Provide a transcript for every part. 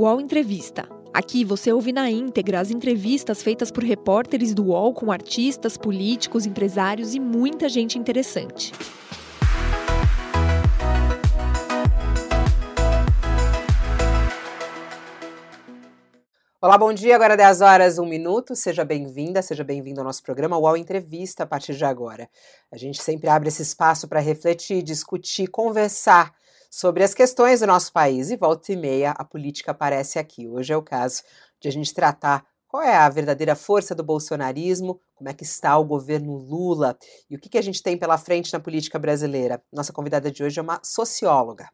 UOL Entrevista. Aqui você ouve na íntegra as entrevistas feitas por repórteres do UOL com artistas, políticos, empresários e muita gente interessante. Olá, bom dia. Agora 10 horas, 1 minuto. Seja bem-vinda, seja bem-vindo ao nosso programa UOL Entrevista a partir de agora. A gente sempre abre esse espaço para refletir, discutir, conversar sobre as questões do nosso país e volta e meia a política aparece aqui. Hoje é o caso de a gente tratar qual é a verdadeira força do bolsonarismo, como é que está o governo Lula e o que, que a gente tem pela frente na política brasileira. Nossa convidada de hoje é uma socióloga.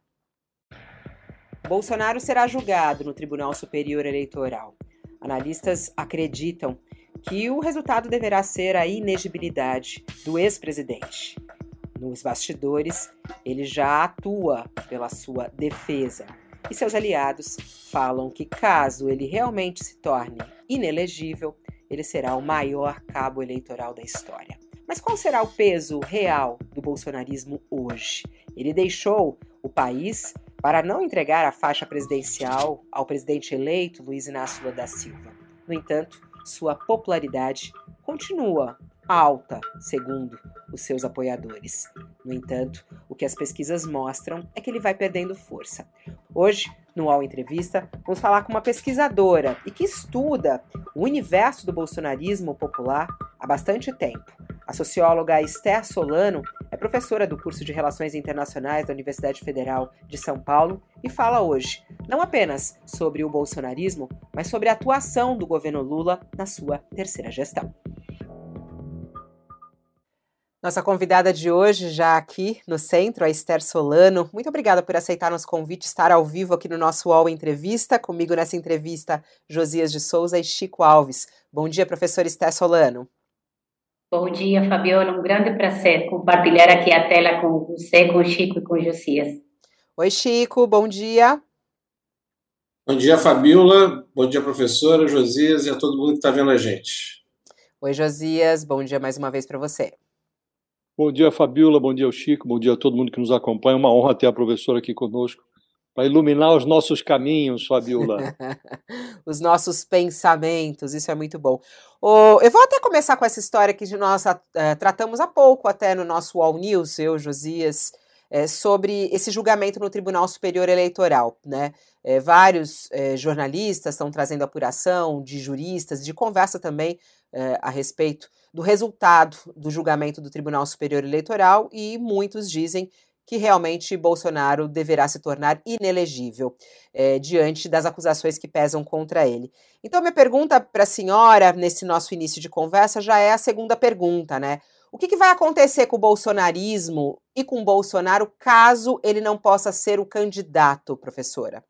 Bolsonaro será julgado no Tribunal Superior Eleitoral. Analistas acreditam que o resultado deverá ser a inegibilidade do ex-presidente. Nos bastidores, ele já atua pela sua defesa. E seus aliados falam que, caso ele realmente se torne inelegível, ele será o maior cabo eleitoral da história. Mas qual será o peso real do bolsonarismo hoje? Ele deixou o país para não entregar a faixa presidencial ao presidente eleito Luiz Inácio Lula da Silva. No entanto, sua popularidade continua alta, segundo os seus apoiadores. No entanto, o que as pesquisas mostram é que ele vai perdendo força. Hoje, no UOL Entrevista, vamos falar com uma pesquisadora e que estuda o universo do bolsonarismo popular há bastante tempo. A socióloga Esther Solano é professora do curso de Relações Internacionais da Universidade Federal de São Paulo e fala hoje não apenas sobre o bolsonarismo, mas sobre a atuação do governo Lula na sua terceira gestão. Nossa convidada de hoje, já aqui no centro, a Esther Solano. Muito obrigada por aceitar nosso convite, estar ao vivo aqui no nosso UOL Entrevista. Comigo nessa entrevista, Josias de Souza e Chico Alves. Bom dia, professor Esther Solano. Bom dia, Fabiola. Um grande prazer compartilhar aqui a tela com você, com o Chico e com o Josias. Oi, Chico. Bom dia. Bom dia, Fabiola. Bom dia, professora, Josias e a todo mundo que está vendo a gente. Oi, Josias. Bom dia mais uma vez para você. Bom dia, Fabiola. Bom dia, Chico. Bom dia a todo mundo que nos acompanha. Uma honra ter a professora aqui conosco para iluminar os nossos caminhos, Fabiola. os nossos pensamentos, isso é muito bom. Oh, eu vou até começar com essa história que nós uh, tratamos há pouco, até no nosso All News, eu, Josias, é, sobre esse julgamento no Tribunal Superior Eleitoral. Né? É, vários é, jornalistas estão trazendo apuração de juristas, de conversa também a respeito do resultado do julgamento do Tribunal Superior Eleitoral, e muitos dizem que realmente Bolsonaro deverá se tornar inelegível é, diante das acusações que pesam contra ele. Então, minha pergunta para a senhora, nesse nosso início de conversa, já é a segunda pergunta, né? O que, que vai acontecer com o bolsonarismo e com Bolsonaro caso ele não possa ser o candidato, professora?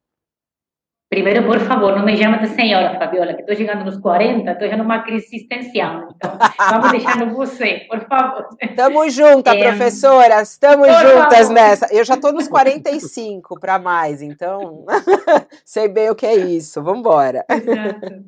Primeiro, por favor, não me chama de senhora, Fabiola, que estou chegando nos 40, estou já numa crise existencial. Então, vamos deixando você, por favor. Estamos juntas, é, professora, estamos juntas favor. nessa. Eu já estou nos 45 para mais, então sei bem o que é isso. Vamos embora. Exato.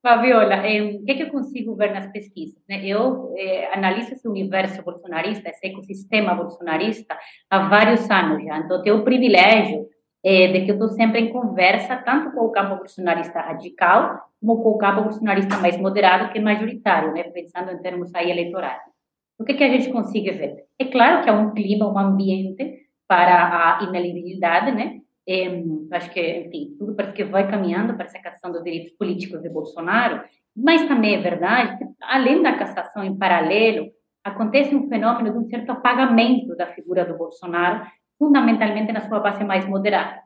Fabiola, é, o que, é que eu consigo ver nas pesquisas? Né? Eu é, analiso esse universo bolsonarista, esse ecossistema bolsonarista, há vários anos já. Então, tenho o privilégio é, de que eu estou sempre em conversa, tanto com o campo bolsonarista radical, como com o campo bolsonarista mais moderado, que é majoritário, né, pensando em termos aí eleitorais. O que, que a gente consegue ver? É claro que há um clima, um ambiente para a inelegibilidade, né? É, acho que, enfim, tudo parece que vai caminhando para essa questão dos direitos políticos de Bolsonaro, mas também é verdade que, além da cassação em paralelo, acontece um fenômeno de um certo apagamento da figura do Bolsonaro fundamentalmente na sua base mais moderada.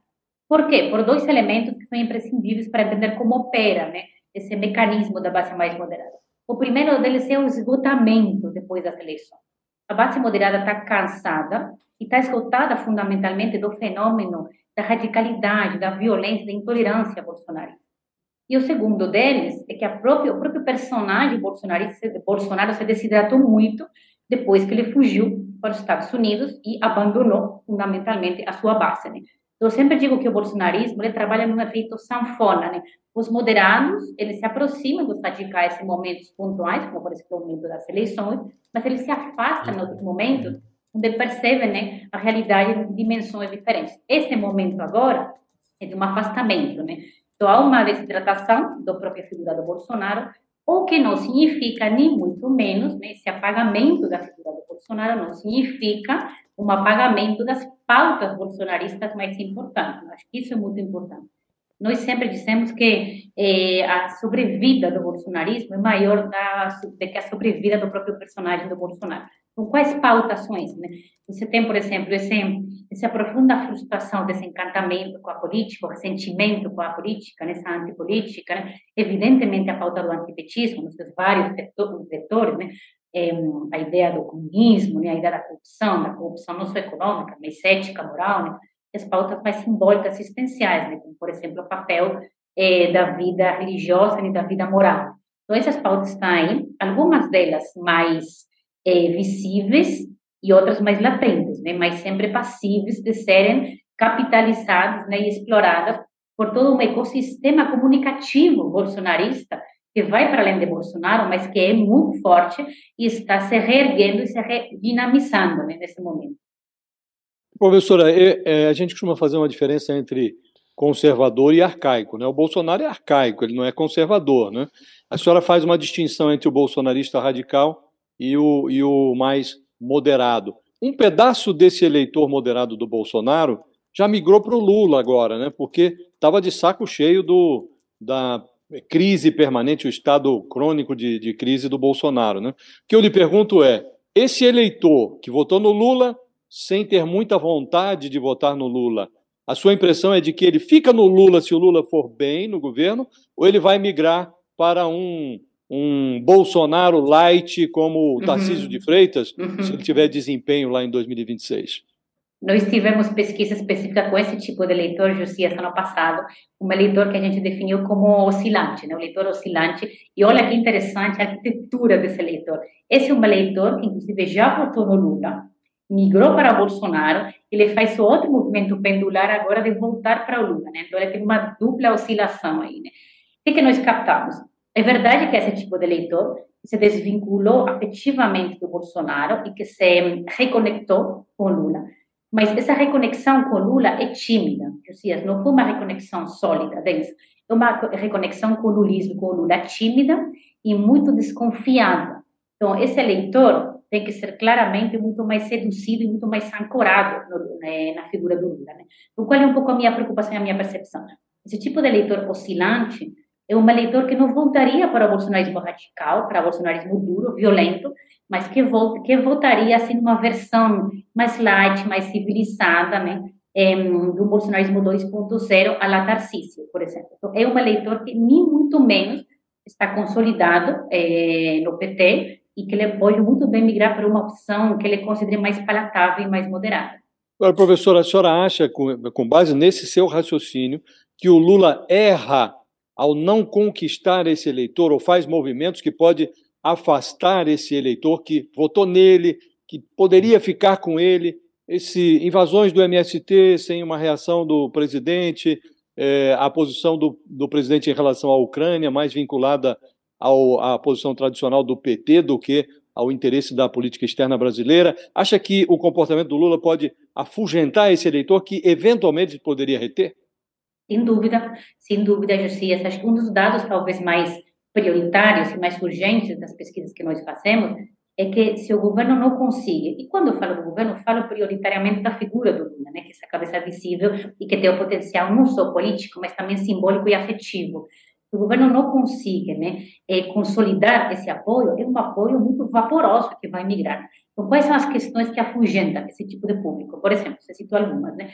Por quê? Por dois elementos que são imprescindíveis para entender como opera né, esse mecanismo da base mais moderada. O primeiro deles é o esgotamento depois das eleições. A base moderada está cansada e está esgotada fundamentalmente do fenômeno da radicalidade, da violência, da intolerância bolsonarista. E o segundo deles é que própria, o próprio personagem bolsonarista, Bolsonaro se desidratou muito depois que ele fugiu para os Estados Unidos e abandonou fundamentalmente a sua base. Né? Eu sempre digo que o bolsonarismo ele trabalha num efeito sanfona. Né? Os moderados eles se aproximam dos radicais em momentos pontuais, como por exemplo o momento das eleições, mas eles se afastam em outros momentos onde percebem né, a realidade em dimensões diferentes. Esse momento agora é de um afastamento, né? Então, há uma desidratação da própria figura do Bolsonaro, o que não significa, nem muito menos, né, esse apagamento da figura do Bolsonaro não significa um apagamento das pautas bolsonaristas mais importantes. Acho que isso é muito importante. Nós sempre dizemos que eh, a sobrevida do bolsonarismo é maior da, do que a sobrevida do próprio personagem do Bolsonaro. Então, quais essas? Né? Você tem, por exemplo, esse, essa profunda frustração, desencantamento com a política, o ressentimento com a política, nessa antipolítica, né? evidentemente a pauta do antipetismo, nos seus vários vetores, né? É, a ideia do comunismo, né? a ideia da corrupção, da corrupção não só econômica, mas ética, moral, né? as pautas mais simbólicas existenciais, né? como, por exemplo, o papel é, da vida religiosa e da vida moral. Então, essas pautas estão aí, algumas delas mais é, visíveis e outras mais latentes, né? mas sempre passíveis de serem capitalizadas né? e exploradas por todo um ecossistema comunicativo bolsonarista que vai para além de Bolsonaro, mas que é muito forte e está se reerguendo e se redinamizando né, nesse momento. Professora, é, é, a gente costuma fazer uma diferença entre conservador e arcaico. Né? O Bolsonaro é arcaico, ele não é conservador. Né? A senhora faz uma distinção entre o bolsonarista radical e o, e o mais moderado. Um pedaço desse eleitor moderado do Bolsonaro já migrou para o Lula agora, né? porque estava de saco cheio do, da crise permanente, o estado crônico de, de crise do Bolsonaro. Né? O que eu lhe pergunto é: esse eleitor que votou no Lula sem ter muita vontade de votar no Lula, a sua impressão é de que ele fica no Lula se o Lula for bem no governo, ou ele vai migrar para um, um Bolsonaro light como o Tarcísio uhum. de Freitas, uhum. se ele tiver desempenho lá em 2026? Nós tivemos pesquisa específica com esse tipo de eleitor, Josias, ano passado, um eleitor que a gente definiu como oscilante, né? o eleitor oscilante, e olha que interessante a arquitetura desse eleitor. Esse é um eleitor que, inclusive, já votou no Lula, migrou para Bolsonaro, ele faz outro movimento pendular agora de voltar para o Lula, né? Então ele tem uma dupla oscilação aí, né? O que, nós captamos? É verdade que esse tipo de eleitor se desvinculou afetivamente do Bolsonaro e que se reconectou com Lula, mas essa reconexão com Lula é tímida, Josias, não foi uma reconexão sólida, densa, é uma reconexão com o lulismo, com o Lula tímida e muito desconfiada. Então, esse eleitor tem que ser claramente muito mais seduzido e muito mais ancorado no, né, na figura do Lula. Né? Qual é um pouco a minha preocupação e a minha percepção? Esse tipo de eleitor oscilante é um eleitor que não voltaria para o bolsonarismo radical, para o bolsonarismo duro, violento, mas que, volta, que votaria assim numa versão mais light, mais civilizada, né? do bolsonarismo 2.0 a la Tarcísio, por exemplo. Então, é um eleitor que nem muito menos está consolidado é, no PT, e que ele pode muito bem migrar para uma opção que ele considere mais palatável e mais moderada. Agora, professora, a senhora acha, com, com base nesse seu raciocínio, que o Lula erra ao não conquistar esse eleitor ou faz movimentos que pode afastar esse eleitor que votou nele, que poderia ficar com ele, esse invasões do MST sem uma reação do presidente, é, a posição do, do presidente em relação à Ucrânia mais vinculada ao, à posição tradicional do PT do que ao interesse da política externa brasileira? Acha que o comportamento do Lula pode afugentar esse eleitor que eventualmente poderia reter? Sem dúvida, sem dúvida, Josias. Acho que um dos dados talvez mais prioritários e mais urgentes das pesquisas que nós fazemos é que se o governo não consegue, e quando eu falo do governo, falo prioritariamente da figura do Lula, né, que é essa cabeça visível e que tem o potencial não só político, mas também simbólico e afetivo o governo não consiga né, é, consolidar esse apoio, é um apoio muito vaporoso que vai migrar. Então, quais são as questões que afugentam esse tipo de público? Por exemplo, você citou algumas, né?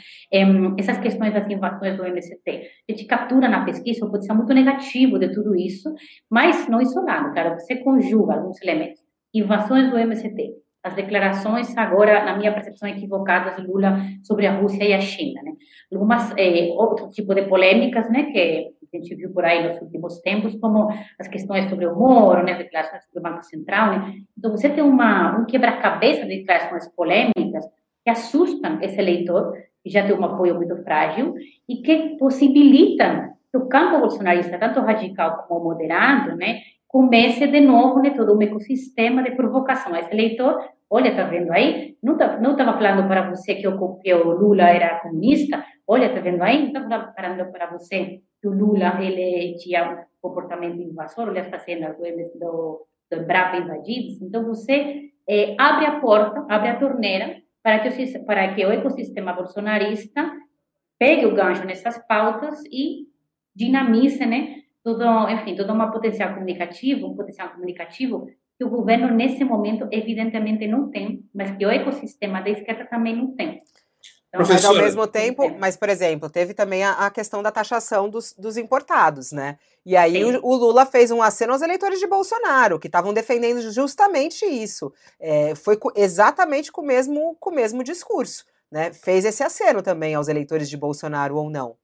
essas questões das invasões do MST. A gente captura na pesquisa o potencial muito negativo de tudo isso, mas não isolado, claro, você conjuga alguns elementos. Invasões do MST, as declarações agora, na minha percepção equivocadas, de Lula sobre a Rússia e a China, né? Algumas é, outro tipo de polêmicas, né, que a gente viu por aí nos últimos tempos, como as questões sobre o Moro, né, declarações sobre o Banco Central, né? Então você tem uma um quebra-cabeça de declarações polêmicas que assustam esse eleitor que já tem um apoio muito frágil e que possibilitam que o campo bolsonarista, tanto radical como moderado, né, comece de novo né, todo um ecossistema de provocação. Esse eleitor, olha, tá vendo aí? Não tá, não estava falando para você que o, que o Lula era comunista? Olha, tá vendo aí? Não estava falando para você que o Lula ele tinha um comportamento invasor, olha as fazendas do, do, do Brapa invadidas. Então, você é, abre a porta, abre a torneira para que, o, para que o ecossistema bolsonarista pegue o gancho nessas pautas e dinamize, né, todo, enfim, todo um potencial comunicativo, um potencial comunicativo que o governo nesse momento evidentemente não tem, mas que o ecossistema da esquerda também não tem. Então, mas ao mesmo tempo, mas por exemplo, teve também a, a questão da taxação dos, dos, importados, né? E aí o, o, Lula fez um aceno aos eleitores de Bolsonaro, que estavam defendendo justamente isso. É, foi exatamente com o, mesmo, com o mesmo discurso, né? Fez esse aceno também aos eleitores de Bolsonaro ou não?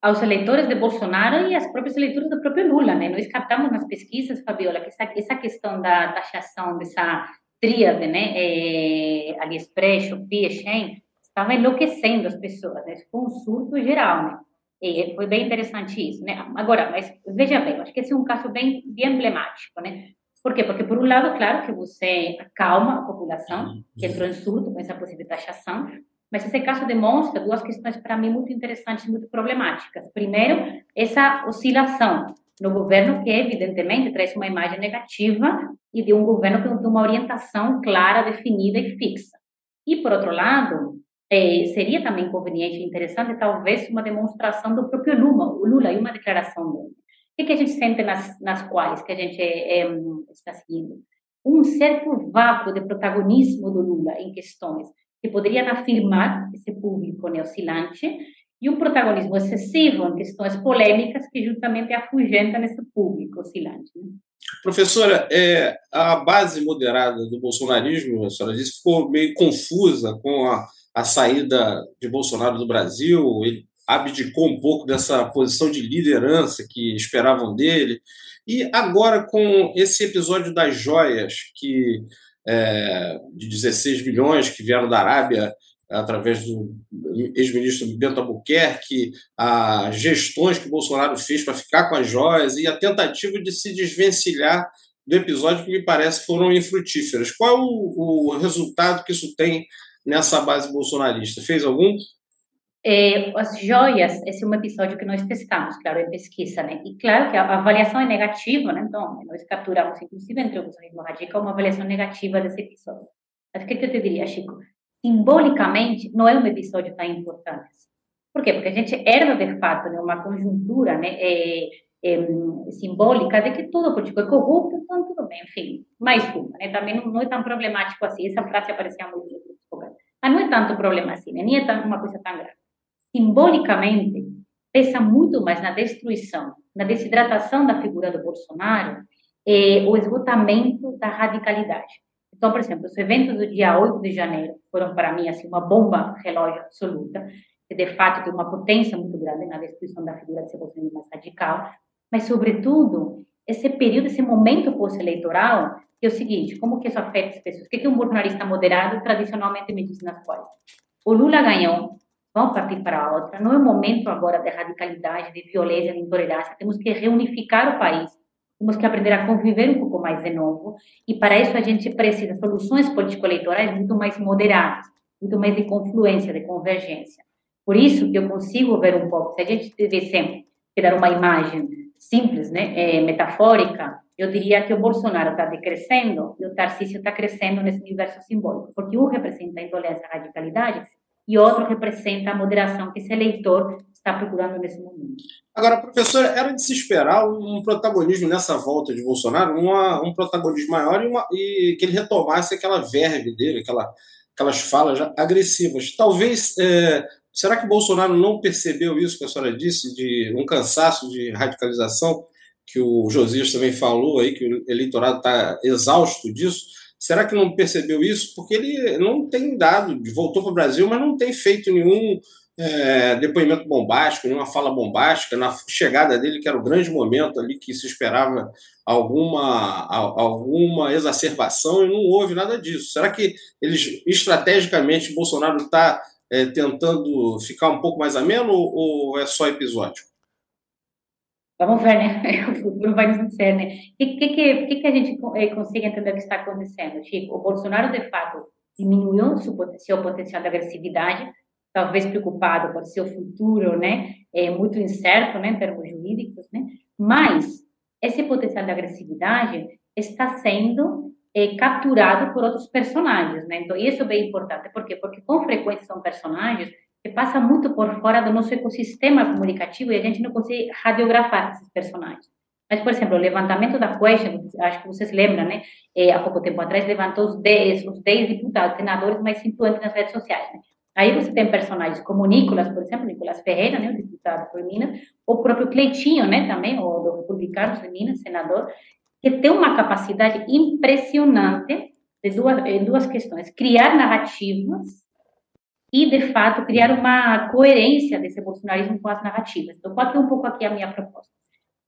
Aos eleitores de Bolsonaro e às próprios eleitores do próprio Lula, né? Nós captamos nas pesquisas, Fabiola, que essa, essa questão da taxação, dessa tríade, né? É, AliExpress, Shopee, Shein, estava enlouquecendo as pessoas, né? Foi um surto geral, né? E foi bem interessante isso, né? Agora, mas veja bem, acho que esse é um caso bem, bem emblemático, né? Por quê? Porque, por um lado, claro que você acalma a população, que entrou em surto com essa possível taxação, mas esse caso demonstra duas questões para mim muito interessantes muito problemáticas. Primeiro, essa oscilação no governo que, evidentemente, traz uma imagem negativa e de um governo que não tem uma orientação clara, definida e fixa. E, por outro lado, é, seria também conveniente e interessante, talvez, uma demonstração do próprio Lula, o Lula e uma declaração dele. O que, que a gente sente nas, nas quais que a gente é, é, está seguindo? Um certo vácuo de protagonismo do Lula em questões que poderiam afirmar esse público neoscilante e um protagonismo excessivo em questões polêmicas que justamente afugentam esse público oscilante. Né? Professora, é, a base moderada do bolsonarismo, a senhora disse, ficou meio confusa com a a saída de Bolsonaro do Brasil, ele abdicou um pouco dessa posição de liderança que esperavam dele. E agora, com esse episódio das joias, que é, de 16 milhões que vieram da Arábia através do ex-ministro Bento Albuquerque, as gestões que Bolsonaro fez para ficar com as joias e a tentativa de se desvencilhar do episódio que me parece foram infrutíferas. Qual o, o resultado que isso tem nessa base bolsonarista? Fez algum? É, as joias, esse é um episódio que nós testamos, claro, em pesquisa, né? E claro que a avaliação é negativa, né? Então, nós capturamos, inclusive, entre o bolsonarismo radical, uma avaliação negativa desse episódio. Mas o que, que eu te diria, Chico? Simbolicamente, não é um episódio tão importante. Por quê? Porque a gente herda, de fato, né, uma conjuntura né, é, é, simbólica de que todo político é corrupto, então tudo bem, enfim, mais uma, né? Também não, não é tão problemático assim. Essa frase aparecia muito mas não é tanto problema assim, nem é uma coisa tão grave. Simbolicamente, pesa muito mais na destruição, na desidratação da figura do Bolsonaro, eh, o esgotamento da radicalidade. Então, por exemplo, os eventos do dia 8 de janeiro foram para mim assim uma bomba relógio absoluta, que de fato tem uma potência muito grande na destruição da figura de bolsonaro mais radical, mas sobretudo esse período, esse momento pós-eleitoral, que é o seguinte, como que isso afeta as pessoas? O que, que um bolsonarista moderado tradicionalmente me diz nas quais? O Lula ganhou, vamos partir para outra, não é o momento agora de radicalidade, de violência, de intolerância, temos que reunificar o país, temos que aprender a conviver um pouco mais de novo, e para isso a gente precisa de soluções político-eleitorais muito mais moderadas, muito mais de confluência, de convergência. Por isso que eu consigo ver um pouco, se a gente tivesse que dar uma imagem simples, né, é, metafórica, eu diria que o Bolsonaro está decrescendo e o Tarcísio está crescendo nesse universo simbólico, porque um representa a intolerância a radicalidade e outro representa a moderação que esse eleitor está procurando nesse momento. Agora, professora, era de se esperar um protagonismo nessa volta de Bolsonaro, uma, um protagonismo maior e, uma, e, que ele retomasse aquela verve dele, aquela, aquelas falas agressivas. Talvez é, Será que Bolsonaro não percebeu isso que a senhora disse, de um cansaço de radicalização, que o Josias também falou aí, que o eleitorado está exausto disso? Será que não percebeu isso? Porque ele não tem dado, voltou para o Brasil, mas não tem feito nenhum é, depoimento bombástico, nenhuma fala bombástica. Na chegada dele, que era o grande momento ali que se esperava alguma, alguma exacerbação, e não houve nada disso. Será que eles, estrategicamente, Bolsonaro está é, tentando ficar um pouco mais ameno ou é só episódio? Vamos ver, né? O futuro vai nos dizer, né? O que, que, que, a gente eh, consegue entender o que está acontecendo, Chico? O Bolsonaro, de fato, diminuiu seu, potencial de agressividade, talvez preocupado com seu futuro, né, é muito incerto, né, em termos jurídicos, né, mas esse potencial de agressividade está sendo é, capturado por outros personagens, né? Então, isso é bem importante. Por quê? Porque com frequência são personagens que passam muito por fora do nosso ecossistema comunicativo e a gente não consegue radiografar esses personagens. Mas, por exemplo, o levantamento da Question, acho que vocês lembram, né? É, há pouco tempo atrás, levantou os 10, os 10 deputados, senadores mais influentes nas redes sociais. Né? Aí você tem personagens como Nicolas, por exemplo, Nicolas Ferreira, né, o deputado por Minas, o próprio Cleitinho, né, também, o do republicano de Minas, senador, que tem uma capacidade impressionante de duas, duas questões: criar narrativas e, de fato, criar uma coerência desse bolsonarismo com as narrativas. Então, qual é um pouco aqui a minha proposta?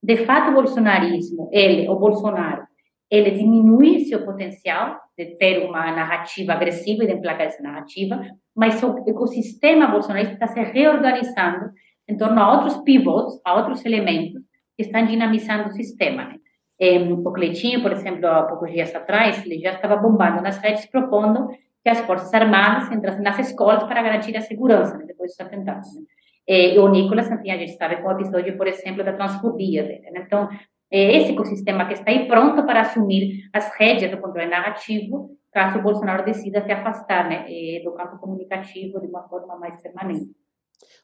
De fato, o bolsonarismo, ele, o Bolsonaro, ele diminui seu potencial de ter uma narrativa agressiva e de emplacar essa narrativa, mas o ecossistema bolsonarista está se reorganizando em torno a outros pivots, a outros elementos que estão dinamizando o sistema. Né? O Cleitinho, por exemplo, há poucos dias atrás, ele já estava bombando nas redes, propondo que as Forças Armadas entrassem nas escolas para garantir a segurança, né, depois dos atentados. Né? E o Nicolas, enfim, a gente sabe com o episódio, por exemplo, da transfobia dele. Né? Então, é esse ecossistema que está aí pronto para assumir as rédeas do controle narrativo, caso o Bolsonaro decida se afastar né, do campo comunicativo de uma forma mais permanente.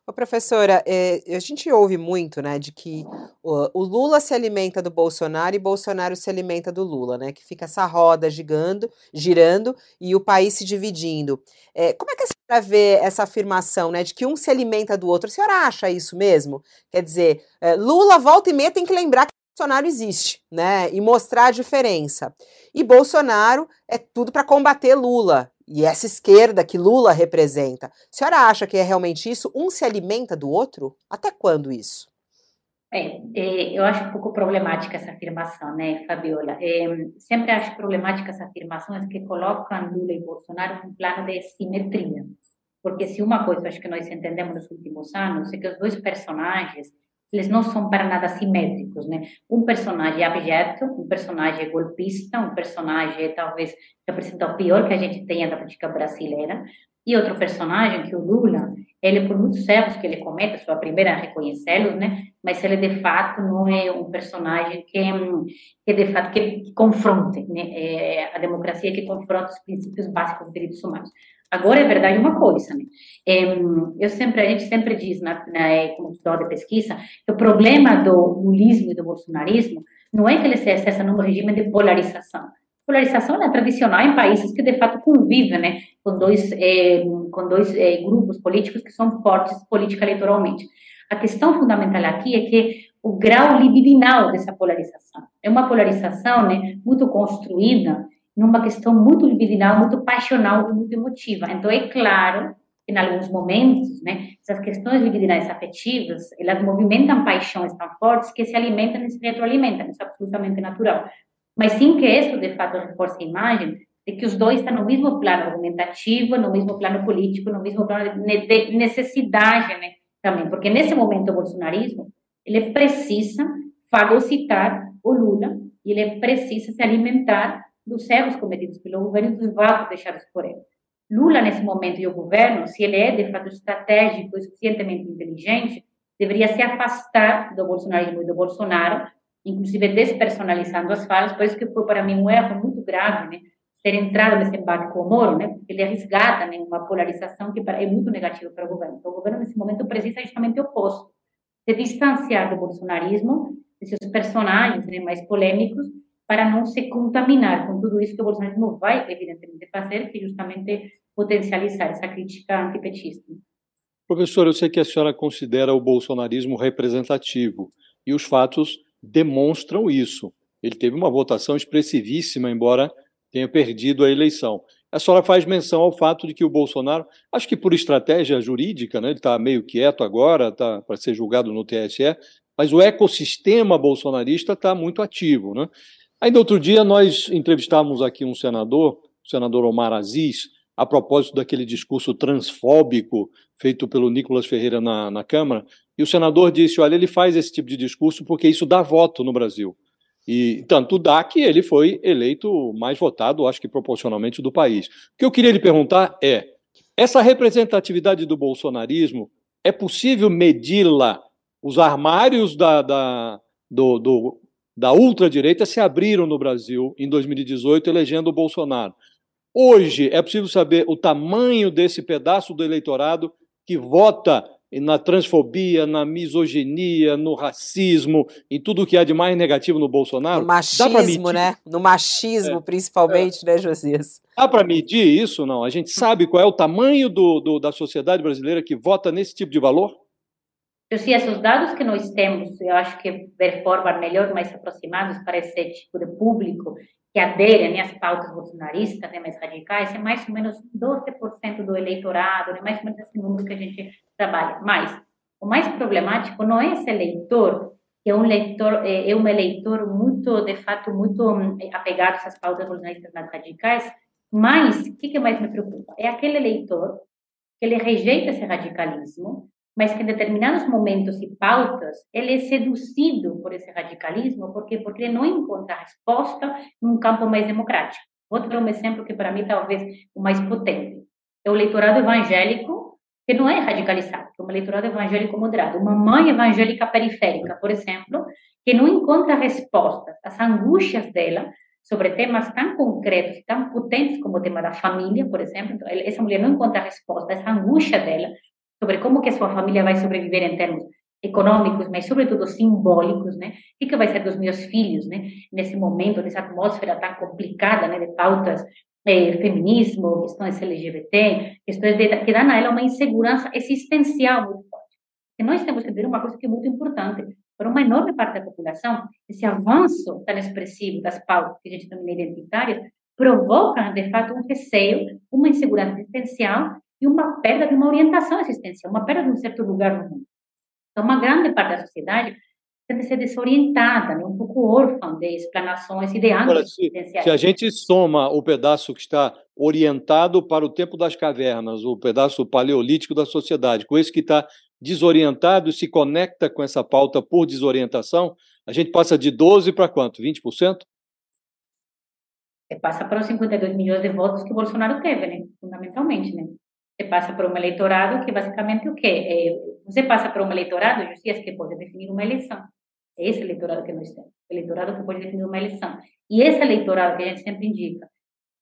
Ô, professora, é, a gente ouve muito, né, de que o, o, Lula se alimenta do Bolsonaro e Bolsonaro se alimenta do Lula, né, que fica essa roda gigando, girando e o país se dividindo. É, como é que a senhora vê essa afirmação, né, de que um se alimenta do outro? A senhora acha isso mesmo? Quer dizer, é, Lula volta e meia tem que lembrar que Bolsonaro existe, né, e mostrar a diferença. E Bolsonaro é tudo para combater Lula, e essa esquerda que Lula representa. A senhora acha que é realmente isso? Um se alimenta do outro? Até quando isso? É, é, eu acho um pouco problemática essa afirmação, né, Fabiola? É, sempre acho problemática essa afirmação que colocam Lula e Bolsonaro num plano de simetria. Porque se uma coisa acho que nós entendemos nos últimos anos é que os dois personagens eles não são para nada simétricos, né? Um personagem abjeto, um personagem golpista, um personagem talvez representa o pior que a gente tenha da política brasileira, e outro personagem que o Lula, ele por muitos erros que ele comete, sou a primeira a reconhecê-los, né? Mas ele de fato não é um personagem que, que de fato que, que confronte, né? É a democracia que confronta os princípios básicos dos direitos humanos. Agora é verdade uma coisa, né? eu sempre, a gente sempre diz, na, na, estudante de pesquisa, que o problema do lulismo e do bolsonarismo não é que eles se acessam num regime de polarização. Polarização é tradicional em países que de fato convivem, né, com dois, é, com dois é, grupos políticos que são fortes política eleitoralmente. A questão fundamental aqui é que o grau libidinal dessa polarização é uma polarização, né, muito construída numa questão muito libidinal, muito passional, muito emotiva. Então, é claro que, em alguns momentos, né, essas questões libidinais afetivas, elas movimentam paixões tão fortes que se alimentam e se retroalimentam, isso é absolutamente natural. Mas sim que isso, de fato, reforça a imagem de que os dois estão no mesmo plano argumentativo, no mesmo plano político, no mesmo plano de necessidade né, também, porque nesse momento o bolsonarismo, ele precisa fagocitar o Lula e ele precisa se alimentar dos erros cometidos pelo governo e dos vácuos deixados por ele. Lula, nesse momento, e o governo, se ele é de fato estratégico e suficientemente inteligente, deveria se afastar do bolsonarismo e do Bolsonaro, inclusive despersonalizando as falas, por isso que foi para mim um erro muito grave, né, ter entrado nesse embate com o Moro, né, porque ele resgata né, uma polarização que é muito negativa para o governo. Então, o governo, nesse momento, precisa justamente o oposto, se distanciar do bolsonarismo, de seus personagens né, mais polêmicos, para não se contaminar com tudo isso que o bolsonarismo vai, evidentemente, fazer, que justamente potencializar essa crítica antipetista. Professor, eu sei que a senhora considera o bolsonarismo representativo, e os fatos demonstram isso. Ele teve uma votação expressivíssima, embora tenha perdido a eleição. A senhora faz menção ao fato de que o Bolsonaro, acho que por estratégia jurídica, né, ele está meio quieto agora, está para ser julgado no TSE, mas o ecossistema bolsonarista está muito ativo. Né? Ainda outro dia nós entrevistávamos aqui um senador, o senador Omar Aziz, a propósito daquele discurso transfóbico feito pelo Nicolas Ferreira na, na Câmara, e o senador disse: olha, ele faz esse tipo de discurso porque isso dá voto no Brasil. E tanto dá que ele foi eleito mais votado, acho que proporcionalmente, do país. O que eu queria lhe perguntar é: essa representatividade do bolsonarismo é possível medi-la? Os armários da, da, do, do, da ultradireita se abriram no Brasil em 2018, elegendo o Bolsonaro. Hoje é possível saber o tamanho desse pedaço do eleitorado que vota na transfobia, na misoginia, no racismo, em tudo que há de mais negativo no Bolsonaro. No machismo, né? No machismo, é, principalmente, é. né, Josias? Dá para medir isso? Não. A gente sabe qual é o tamanho do, do, da sociedade brasileira que vota nesse tipo de valor? Josias, os dados que nós temos, eu acho que ver forma melhor, mais aproximados para esse tipo de público, que aderem às pautas bolsonaristas, né, mais radicais, é mais ou menos 12% do eleitorado, né, mais ou menos esse número que a gente trabalha. Mas o mais problemático não é esse eleitor, que é um leitor, é, é um eleitor muito, de fato, muito hum, apegado às pautas bolsonaristas mais radicais, mas o que, que mais me preocupa? É aquele eleitor que ele rejeita esse radicalismo, mas que em determinados momentos e pautas ele é seduzido por esse radicalismo, porque porque ele não encontra resposta num campo mais democrático. Vou dar um exemplo que para mim talvez o mais potente. É o eleitorado evangélico que não é radicalizado, que é um eleitorado evangélico moderado. Uma mãe evangélica periférica, por exemplo, que não encontra respostas às angústias dela sobre temas tão concretos tão potentes como o tema da família, por exemplo. Então, essa mulher não encontra resposta essa angústia dela sobre como que a sua família vai sobreviver em termos econômicos, mas sobretudo simbólicos, né? O que vai ser dos meus filhos, né? Nesse momento, nessa atmosfera tão complicada, né? De pautas eh, feminismo, questões LGBT, questões de, que dão a ela uma insegurança existencial muito forte. E nós temos que entender uma coisa que é muito importante para uma enorme parte da população, esse avanço tão expressivo das pautas que a gente denomina identitárias provoca, de fato, um receio, uma insegurança existencial e uma perda de uma orientação existencial, uma perda de um certo lugar no mundo. Então, uma grande parte da sociedade tende a ser desorientada, né? um pouco órfã de explanações e de se, se a gente soma o pedaço que está orientado para o tempo das cavernas, o pedaço paleolítico da sociedade, com esse que está desorientado e se conecta com essa pauta por desorientação, a gente passa de 12 para quanto? 20%? É, passa para os 52 milhões de votos que Bolsonaro teve, né? fundamentalmente. Né? Você passa por um eleitorado que basicamente o quê? É, você passa por um eleitorado, Josias, que pode definir uma eleição. É esse eleitorado que nós temos. Eleitorado que pode definir uma eleição. E esse eleitorado que a gente sempre indica,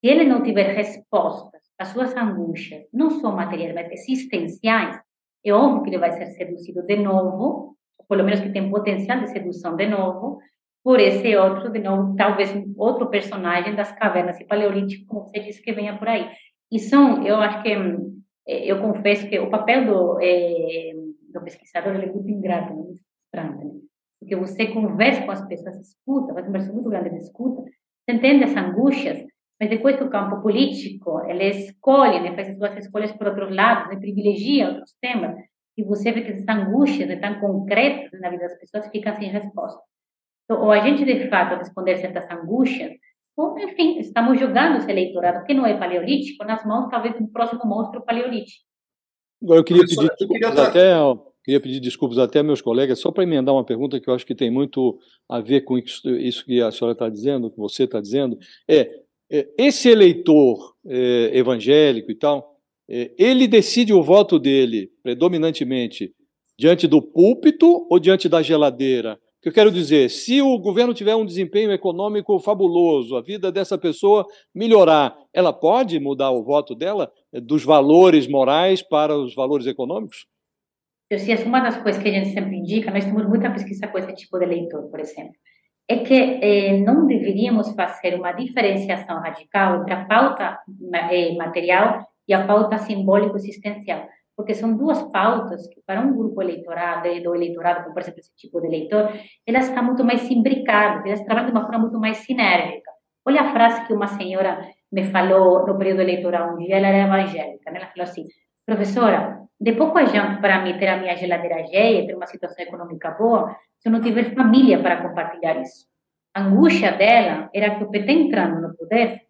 se ele não tiver respostas às suas angústias, não só materiais, mas existenciais, é óbvio que ele vai ser seduzido de novo, ou pelo menos que tem potencial de sedução de novo, por esse outro, de novo, talvez outro personagem das cavernas e paleolítico, como você disse, que venha por aí. E são, eu acho que é, eu confesso que o papel do, é, do pesquisador é muito ingrato, muito estranho, né? porque você conversa com as pessoas, escuta, faz uma conversa muito grande de escuta, você entende as angústias, mas depois do campo político, ele escolhe, né, faz as suas escolhas por outros lados, né, privilegia outros temas, e você vê que essas angústias né, tão concretas na vida das pessoas ficam sem resposta. Então, ou a gente, de fato, responder certas angústias, enfim, estamos jogando esse eleitorado, que não é paleolítico, nas mãos, talvez, do próximo monstro paleolítico. Agora, eu queria pedir desculpas queria até, queria pedir desculpas até a meus colegas, só para emendar uma pergunta que eu acho que tem muito a ver com isso que a senhora está dizendo, que você está dizendo. É, é, esse eleitor é, evangélico e tal, é, ele decide o voto dele predominantemente diante do púlpito ou diante da geladeira? Que eu quero dizer, se o governo tiver um desempenho econômico fabuloso, a vida dessa pessoa melhorar, ela pode mudar o voto dela eh, dos valores morais para os valores econômicos? Eu sei, uma das coisas que a gente sempre indica, nós temos muita pesquisa com esse tipo de eleitor, por exemplo, é que eh, não deveríamos fazer uma diferenciação radical entre a pauta eh, material e a pauta simbólico-existencial porque são duas pautas que, para um grupo eleitorado, do eleitorado, como por exemplo esse tipo de eleitor, elas estão muito mais imbricadas, elas trabalham de uma forma muito mais sinérgica. Olha a frase que uma senhora me falou no período eleitoral um dia, ela era evangélica, né? ela falou assim, professora, de pouco adianta para mim ter a minha geladeira cheia, ter uma situação econômica boa, se eu não tiver família para compartilhar isso. A angústia dela era que o PT entrando no poder,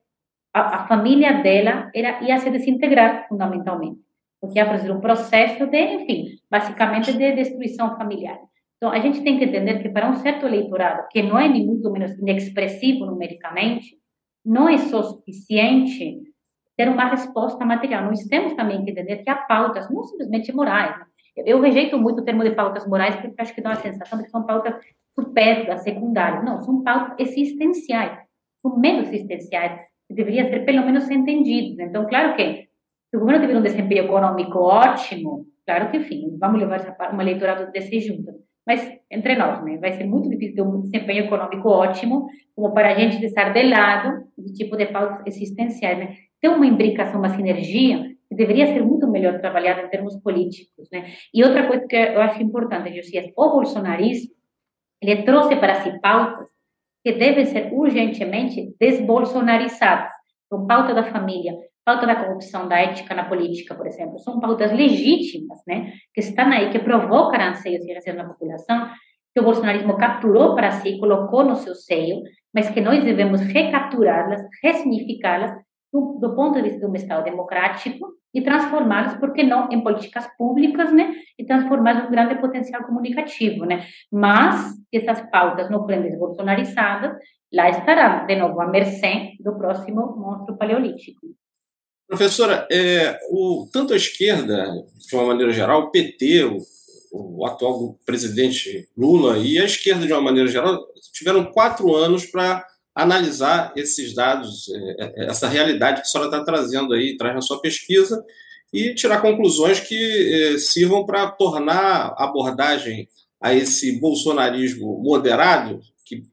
a, a família dela era, ia se desintegrar fundamentalmente porque ia fazer um processo de, enfim, basicamente de destruição familiar. Então, a gente tem que entender que para um certo eleitorado, que não é nem muito menos inexpressivo numericamente, não é só suficiente ter uma resposta material. Nós temos também que entender que há pautas, não simplesmente morais. Né? Eu rejeito muito o termo de pautas morais, porque acho que dá a sensação de que são pautas supérfluas, secundárias. Não, são pautas existenciais, são menos existenciais, que deveriam ser pelo menos entendidos. Então, claro que se o governo tiver um desempenho econômico ótimo, claro que, enfim, vamos levar uma eleitorado desse junto. Mas, entre nós, né, vai ser muito difícil ter um desempenho econômico ótimo, como para a gente estar de lado do tipo de pautas existenciais. Né? Tem uma imbricação, uma sinergia, que deveria ser muito melhor trabalhada em termos políticos. Né? E outra coisa que eu acho importante, Josias, o bolsonarismo, ele trouxe para si pautas que devem ser urgentemente desbolsonarizadas. Então, pauta da família, pauta da corrupção, da ética na política, por exemplo, são pautas legítimas, né, que estão aí, que provocam anseios e receios na população, que o bolsonarismo capturou para si, colocou no seu seio, mas que nós devemos recapturá-las, ressignificá-las do, do, ponto de vista de um Estado democrático e transformá-las, por que não, em políticas públicas, né, e transformá-las um grande potencial comunicativo, né, mas essas pautas não forem desbolsonarizadas, lá estará, de novo, à mercê do próximo monstro paleolítico. Professora, é, o, tanto a esquerda, de uma maneira geral, o PT, o, o, atual presidente Lula e a esquerda, de uma maneira geral, tiveram quatro anos para analisar esses dados, é, é, essa realidade que a senhora está trazendo aí, traz na sua pesquisa, e tirar conclusões que é, sirvam para tornar a abordagem a esse bolsonarismo moderado, que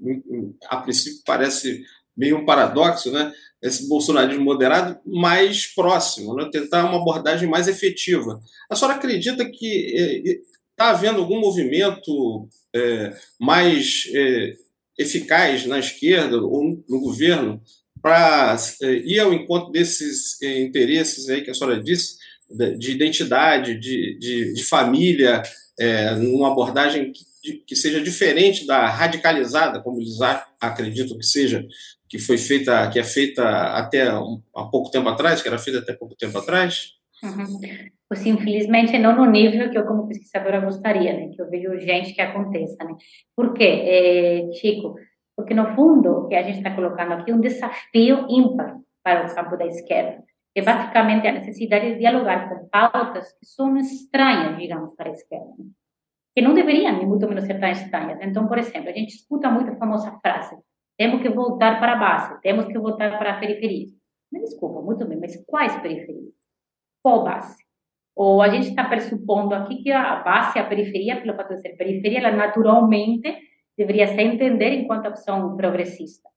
a princípio parece meio um paradoxo, né? esse bolsonarismo moderado mais próximo, né? tentar uma abordagem mais efetiva. A senhora acredita que está é, havendo algum movimento é, mais é, eficaz na esquerda ou no governo para é, ir ao encontro desses é, interesses aí que a senhora disse, de, de identidade, de, de, de família, é, numa abordagem que, que, seja diferente da radicalizada, como eles acreditam que seja, que foi feita, que é feita até um, há pouco tempo atrás, que era feita até pouco tempo atrás? Uhum. Pois, infelizmente, não no nível que eu, como pesquisadora, gostaria, né? Que eu vejo urgente que aconteça, né? Por quê, é, Chico? Porque, no fundo, o que a gente está colocando aqui é um desafio ímpar para o campo da esquerda. É basicamente a necessidade de dialogar com pautas que são estranhas, digamos, para a esquerda. Né? Que não deveriam, nem muito menos ser tão estranhas. Então, por exemplo, a gente escuta muito a famosa frase temos que voltar para a base, temos que voltar para a periferia. Me desculpa, muito bem, mas quais periferias? Qual base? Ou a gente está pressupondo aqui que a base, a periferia, pelo fato de ser periferia, ela naturalmente deveria se entender enquanto opção progressista.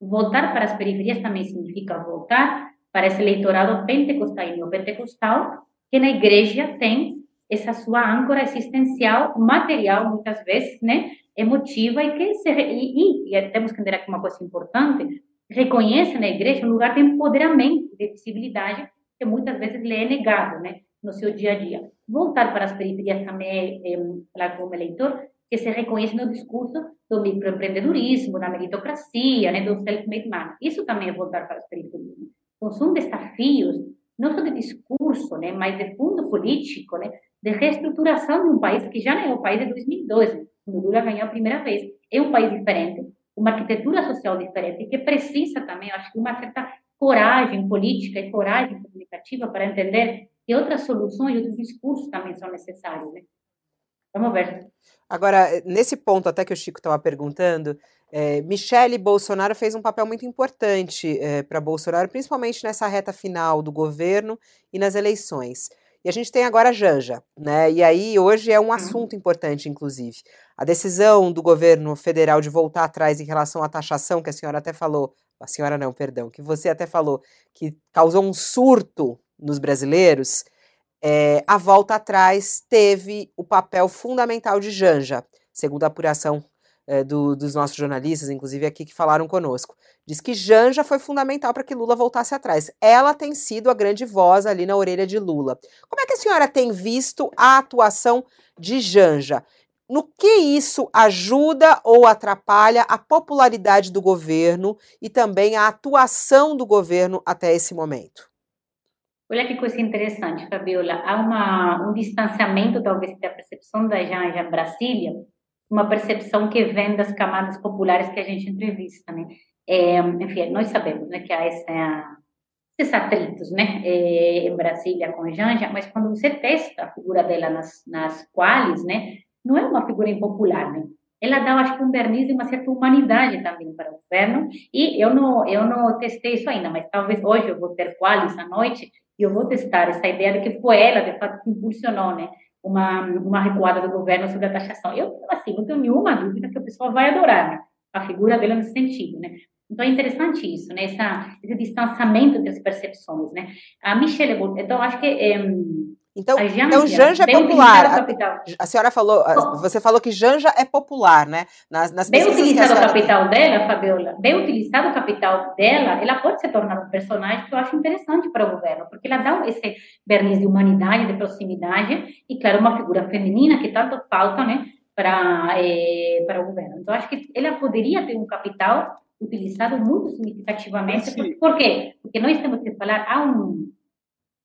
Voltar para as periferias também significa voltar para esse eleitorado pentecostal e neopentecostal, que na igreja tem essa sua âncora existencial, material, muitas vezes, né? Emotiva e que se, e, e, temos que entender aqui uma coisa importante, reconhece na igreja um lugar de empoderamento, de visibilidade, que muitas vezes lhe é negado, né, no seu dia a dia. Voltar para as periferias também, é, falar como eleitor, que se reconhece no discurso do microempreendedorismo, da meritocracia, né, do self-made man. Isso também é voltar para as periferias. Então, são desafios, não só de discurso, né, mas de fundo político, né, de reestruturação de um país que já não é o país de 2012, Lula ganhou a primeira vez. É um país diferente, uma arquitetura social diferente, que precisa também, acho que, uma certa coragem política e coragem comunicativa para entender que outras soluções, outros discursos também são necessários. Né? Vamos ver. Agora, nesse ponto até que o Chico estava perguntando, é, Michele Bolsonaro fez um papel muito importante é, para Bolsonaro, principalmente nessa reta final do governo e nas eleições. E a gente tem agora a Janja, né? E aí hoje é um uhum. assunto importante, inclusive. A decisão do governo federal de voltar atrás em relação à taxação, que a senhora até falou, a senhora não, perdão, que você até falou, que causou um surto nos brasileiros, é, a volta atrás teve o papel fundamental de Janja, segundo a apuração é, do, dos nossos jornalistas, inclusive aqui que falaram conosco. Diz que Janja foi fundamental para que Lula voltasse atrás. Ela tem sido a grande voz ali na orelha de Lula. Como é que a senhora tem visto a atuação de Janja? No que isso ajuda ou atrapalha a popularidade do governo e também a atuação do governo até esse momento? Olha que coisa interessante, Fabiola. Há uma, um distanciamento, talvez, da percepção da Janja Brasília uma percepção que vem das camadas populares que a gente entrevista, né? É, enfim, nós sabemos, né, que há essa esses atritos, né, em Brasília com Janja, mas quando você testa a figura dela nas, nas quales, né, não é uma figura impopular, né, ela dá, acho que, um verniz de uma certa humanidade também para o governo, e eu não, eu não testei isso ainda, mas talvez hoje eu vou ter quales à noite, e eu vou testar essa ideia de que foi ela, de fato, que impulsionou, né, uma, uma recuada do governo sobre a taxação. Eu, assim, não tenho nenhuma dúvida que o pessoal vai adorar, né, a figura dela nesse sentido, né, então é interessante isso, né? Essa, esse distanciamento das percepções, né? A Michelle, então acho que é, então, Janja, então Janja é popular. A, a, senhora falou, você falou que Janja é popular, né? Nas, nas bem utilizado o capital tem. dela, Fabiola, bem utilizado o capital dela, ela pode se tornar um personagem que eu acho interessante para o governo, porque ela dá esse verniz de humanidade, de proximidade, e claro, uma figura feminina que tanto falta, né? Para, é, para o governo. Então, acho que ela poderia ter um capital utilizado muito significativamente. Por, por, quê? Porque nós temos que falar, há um,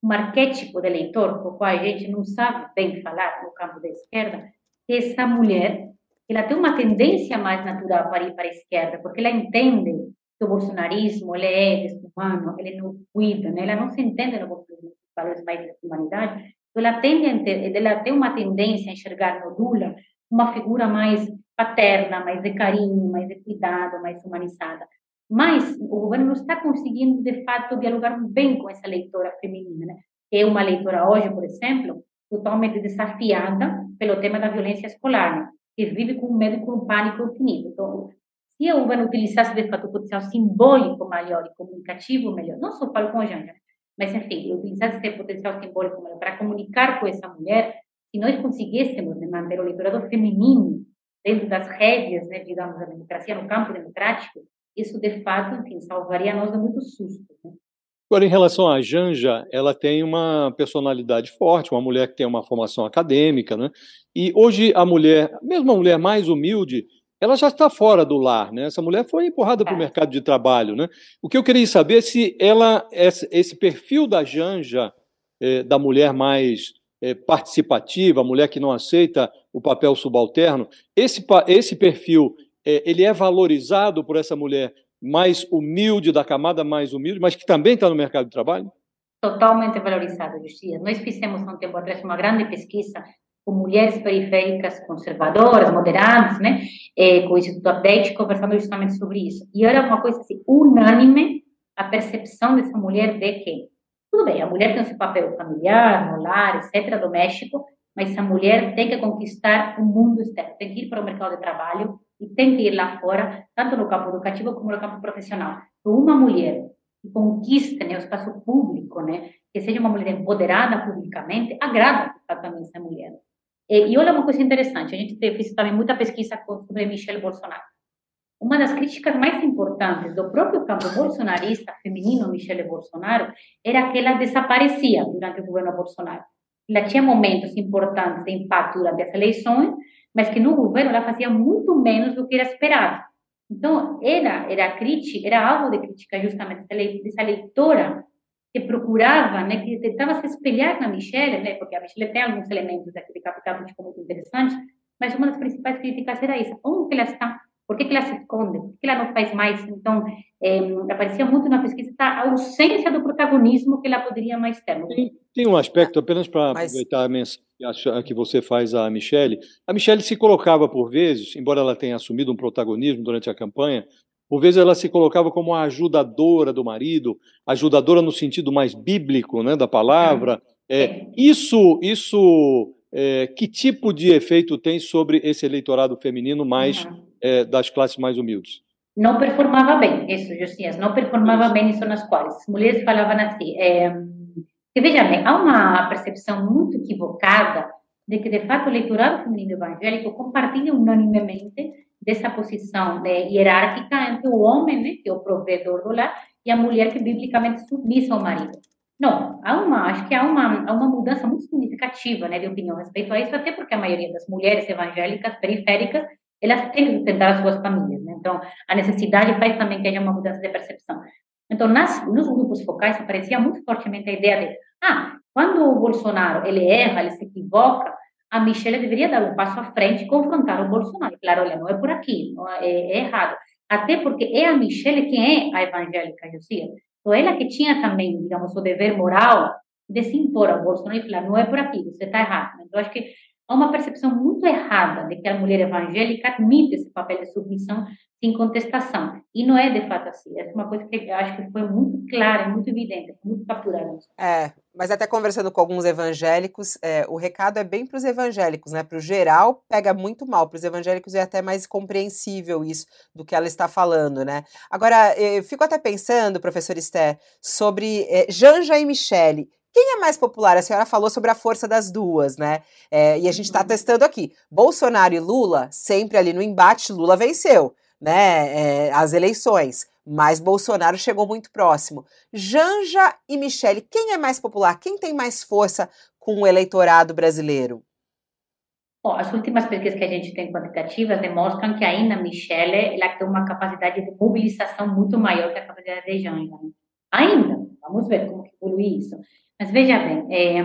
um arquétipo de eleitor, o qual a gente não sabe bem falar no campo da esquerda, que essa mulher, ela tem uma tendência mais natural para ir para a esquerda, porque ela entende que o bolsonarismo ele é desumano, ele não cuida, né? ela não se entende no bolsonarismo, valores mais de humanidade, então ela, tende, ela tem uma tendência a enxergar no Lula uma figura mais paterna, mais de carinho, mais de cuidado, mais humanizada. Mas o governo não está conseguindo, de fato, dialogar bem com essa leitora feminina. Né? É uma leitora hoje, por exemplo, totalmente desafiada pelo tema da violência escolar, né? que vive com medo e com pânico infinito. Então, se o governo utilizasse, de fato, o potencial simbólico maior e comunicativo melhor, não só falo com a Janja, mas, enfim, utilizasse esse potencial simbólico melhor para comunicar com essa mulher, se nós conseguíssemos né, manter o leitorado feminino dentro das rédeas, né, digamos, da democracia, no campo democrático, isso de fato, enfim, salvaria nós de muitos sustos. Né? Agora, em relação à Janja, ela tem uma personalidade forte, uma mulher que tem uma formação acadêmica, né? E hoje a mulher, mesmo a mulher mais humilde, ela já está fora do lar, né? Essa mulher foi empurrada para o é. mercado de trabalho, né? O que eu queria saber é se ela, esse perfil da Janja, eh, da mulher mais é, participativa, a mulher que não aceita o papel subalterno, esse, esse perfil é, ele é valorizado por essa mulher mais humilde, da camada mais humilde, mas que também está no mercado de trabalho? Totalmente valorizado, Lucia. Nós fizemos há um tempo atrás uma grande pesquisa com mulheres periféricas conservadoras, moderadas, né, é, com o Instituto Update, conversando justamente sobre isso. E era uma coisa assim, unânime a percepção dessa mulher de que tudo bem, a mulher tem seu papel familiar, no lar, etc., doméstico, mas a mulher tem que conquistar o mundo externo, tem que ir para o mercado de trabalho e tem que ir lá fora, tanto no campo educativo como no campo profissional. Uma mulher que conquiste né, o espaço público, né, que seja uma mulher empoderada publicamente, agrada também essa mulher. E, e olha uma coisa interessante, a gente fez também muita pesquisa sobre Michelle Bolsonaro. Uma das críticas mais importantes do próprio campo bolsonarista feminino, Michele Bolsonaro, era que ela desaparecia durante o governo Bolsonaro. Ela tinha momentos importantes de impacto durante as eleições, mas que no governo ela fazia muito menos do que era esperado. Então, era, era crítica, era algo de crítica justamente dessa leitora que procurava, né, que tentava se espelhar na Michelle, né, porque a Michelle tem alguns elementos daquele capital político muito interessantes, mas uma das principais críticas era essa, onde ela está por que, que ela se esconde? Por que ela não faz mais? Então, é, aparecia muito na pesquisa a ausência do protagonismo que ela poderia mais ter. Tem, tem um aspecto, apenas para Mas... aproveitar a mensagem que você faz à Michelle. A Michelle se colocava, por vezes, embora ela tenha assumido um protagonismo durante a campanha, por vezes ela se colocava como a ajudadora do marido, ajudadora no sentido mais bíblico né, da palavra. É, isso, isso é, que tipo de efeito tem sobre esse eleitorado feminino mais uhum. É, das classes mais humildes? Não performava bem, isso, Josias, não performava isso. bem isso nas quais as mulheres falavam assim. É, que veja bem, há uma percepção muito equivocada de que, de fato, o eleitorado feminino evangélico compartilha unanimemente dessa posição né, hierárquica entre o homem, né, que é o provedor do lar, e a mulher que é biblicamente submissa ao marido. Não, há uma, acho que há uma, há uma mudança muito significativa né, de opinião a respeito a isso, até porque a maioria das mulheres evangélicas periféricas, elas têm que sustentar as suas famílias. Né? Então, a necessidade faz também que haja uma mudança de percepção. Então, nas, nos grupos focais aparecia muito fortemente a ideia de, ah, quando o Bolsonaro ele erra, ele se equivoca, a Michelle deveria dar um passo à frente e confrontar o Bolsonaro. Claro, olha, não é por aqui, não é, é errado. Até porque é a Michelle quem é a evangélica, Josia. Então, ela que tinha também, digamos, o dever moral de se impor ao Bolsonaro e falar, não é por aqui, você está errado. Então, acho que há uma percepção muito errada de que a mulher evangélica admite esse papel de submissão sem contestação. E não é de fato assim. É uma coisa que eu acho que foi muito clara, muito evidente, muito capturada. É, mas até conversando com alguns evangélicos, é, o recado é bem para os evangélicos, né? Para o geral, pega muito mal. Para os evangélicos é até mais compreensível isso do que ela está falando, né? Agora, eu fico até pensando, professor Esté, sobre é, Janja e Michele. Quem é mais popular? A senhora falou sobre a força das duas, né? É, e a gente está uhum. testando aqui. Bolsonaro e Lula, sempre ali no embate, Lula venceu né, é, as eleições, mas Bolsonaro chegou muito próximo. Janja e Michele, quem é mais popular? Quem tem mais força com o eleitorado brasileiro? Bom, as últimas pesquisas que a gente tem quantitativas demonstram que ainda a Michelle ela tem uma capacidade de mobilização muito maior que a capacidade de Janja. Né? Ainda, vamos ver como que evolui isso. Mas veja bem, é,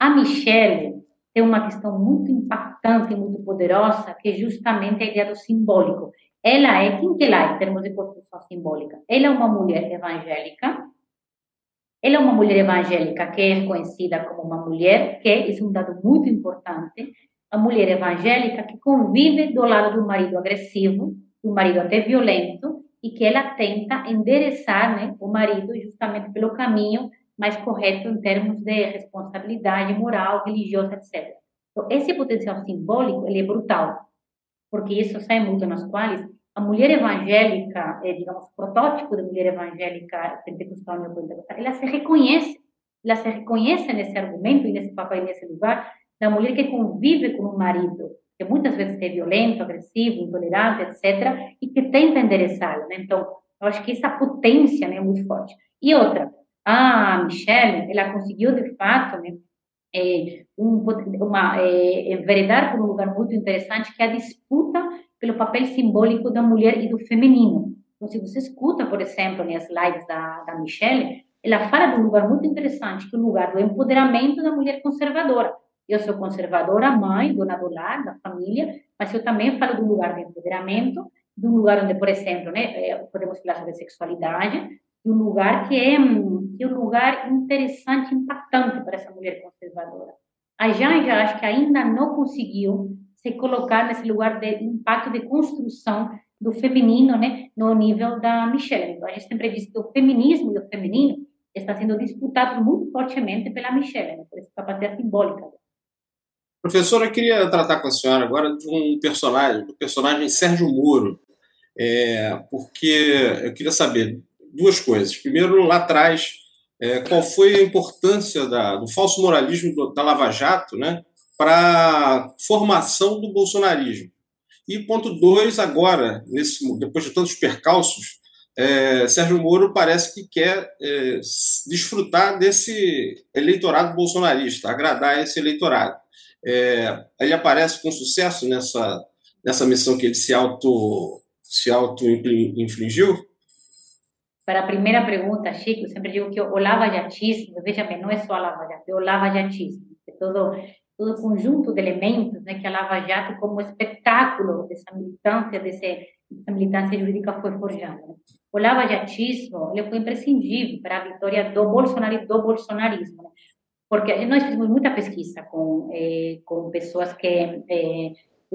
a Michelle tem uma questão muito impactante e muito poderosa, que é justamente a ideia do simbólico. Ela é, quem que ela é em termos de construção simbólica? Ela é uma mulher evangélica, ela é uma mulher evangélica que é reconhecida como uma mulher que, isso é um dado muito importante, a mulher evangélica que convive do lado do marido agressivo, do marido até violento, e que ela tenta endereçar né, o marido justamente pelo caminho mais correto em termos de responsabilidade moral, religiosa, etc. Então, esse potencial simbólico ele é brutal, porque isso sai muito nas quais a mulher evangélica, é, digamos, protótipo de mulher evangélica pentecostal ela se reconhece, ela se reconhece nesse argumento e nesse papel, nesse lugar, da mulher que convive com um marido, que muitas vezes é violento, agressivo, intolerante, etc., e que tenta endereçá-lo. Né? Então, eu acho que essa potência né, é muito forte. E outra, a Michelle, ela conseguiu, de fato, né, é, um, uma, é, enveredar por um lugar muito interessante, que é a disputa pelo papel simbólico da mulher e do feminino. Então, se você escuta, por exemplo, nas lives da, da Michelle, ela fala de um lugar muito interessante, que é o lugar do empoderamento da mulher conservadora. Eu sou conservadora, mãe, dona do lar, da família, mas eu também falo de um lugar de empoderamento, de um lugar onde, por exemplo, né, eh, podemos falar sobre sexualidade, de um lugar que é, é um lugar interessante, impactante para essa mulher conservadora. A Janja acho que ainda não conseguiu se colocar nesse lugar de impacto de construção do feminino, né, no nível da Michelle. Então, a gente sempre diz que o feminismo e o feminino está sendo disputado muito fortemente pela Michelle, né, por essa capacidade simbólica. Professora, eu queria tratar com a senhora agora de um personagem, do personagem Sérgio Moro, é, porque eu queria saber duas coisas. Primeiro, lá atrás, é, qual foi a importância da, do falso moralismo do, da Lava Jato, né, para formação do bolsonarismo. E ponto dois, agora, nesse, depois de tantos percalços, é, Sérgio Moro parece que quer é, desfrutar desse eleitorado bolsonarista, agradar esse eleitorado. É, ele aparece com sucesso nessa, nessa missão que ele se auto se auto infligiu? Para a primeira pergunta, Chico, eu sempre digo que o lava-jatismo, veja bem, não é só a lava-jato, é o lava-jatismo. É todo todo o conjunto de elementos né, que a Lava Jato, como espetáculo dessa militância, desse, dessa militância jurídica foi forjando. Né? O Lava Jatismo ele foi imprescindível para a vitória do Bolsonaro e do bolsonarismo, né? porque nós fizemos muita pesquisa com, eh, com pessoas que eh,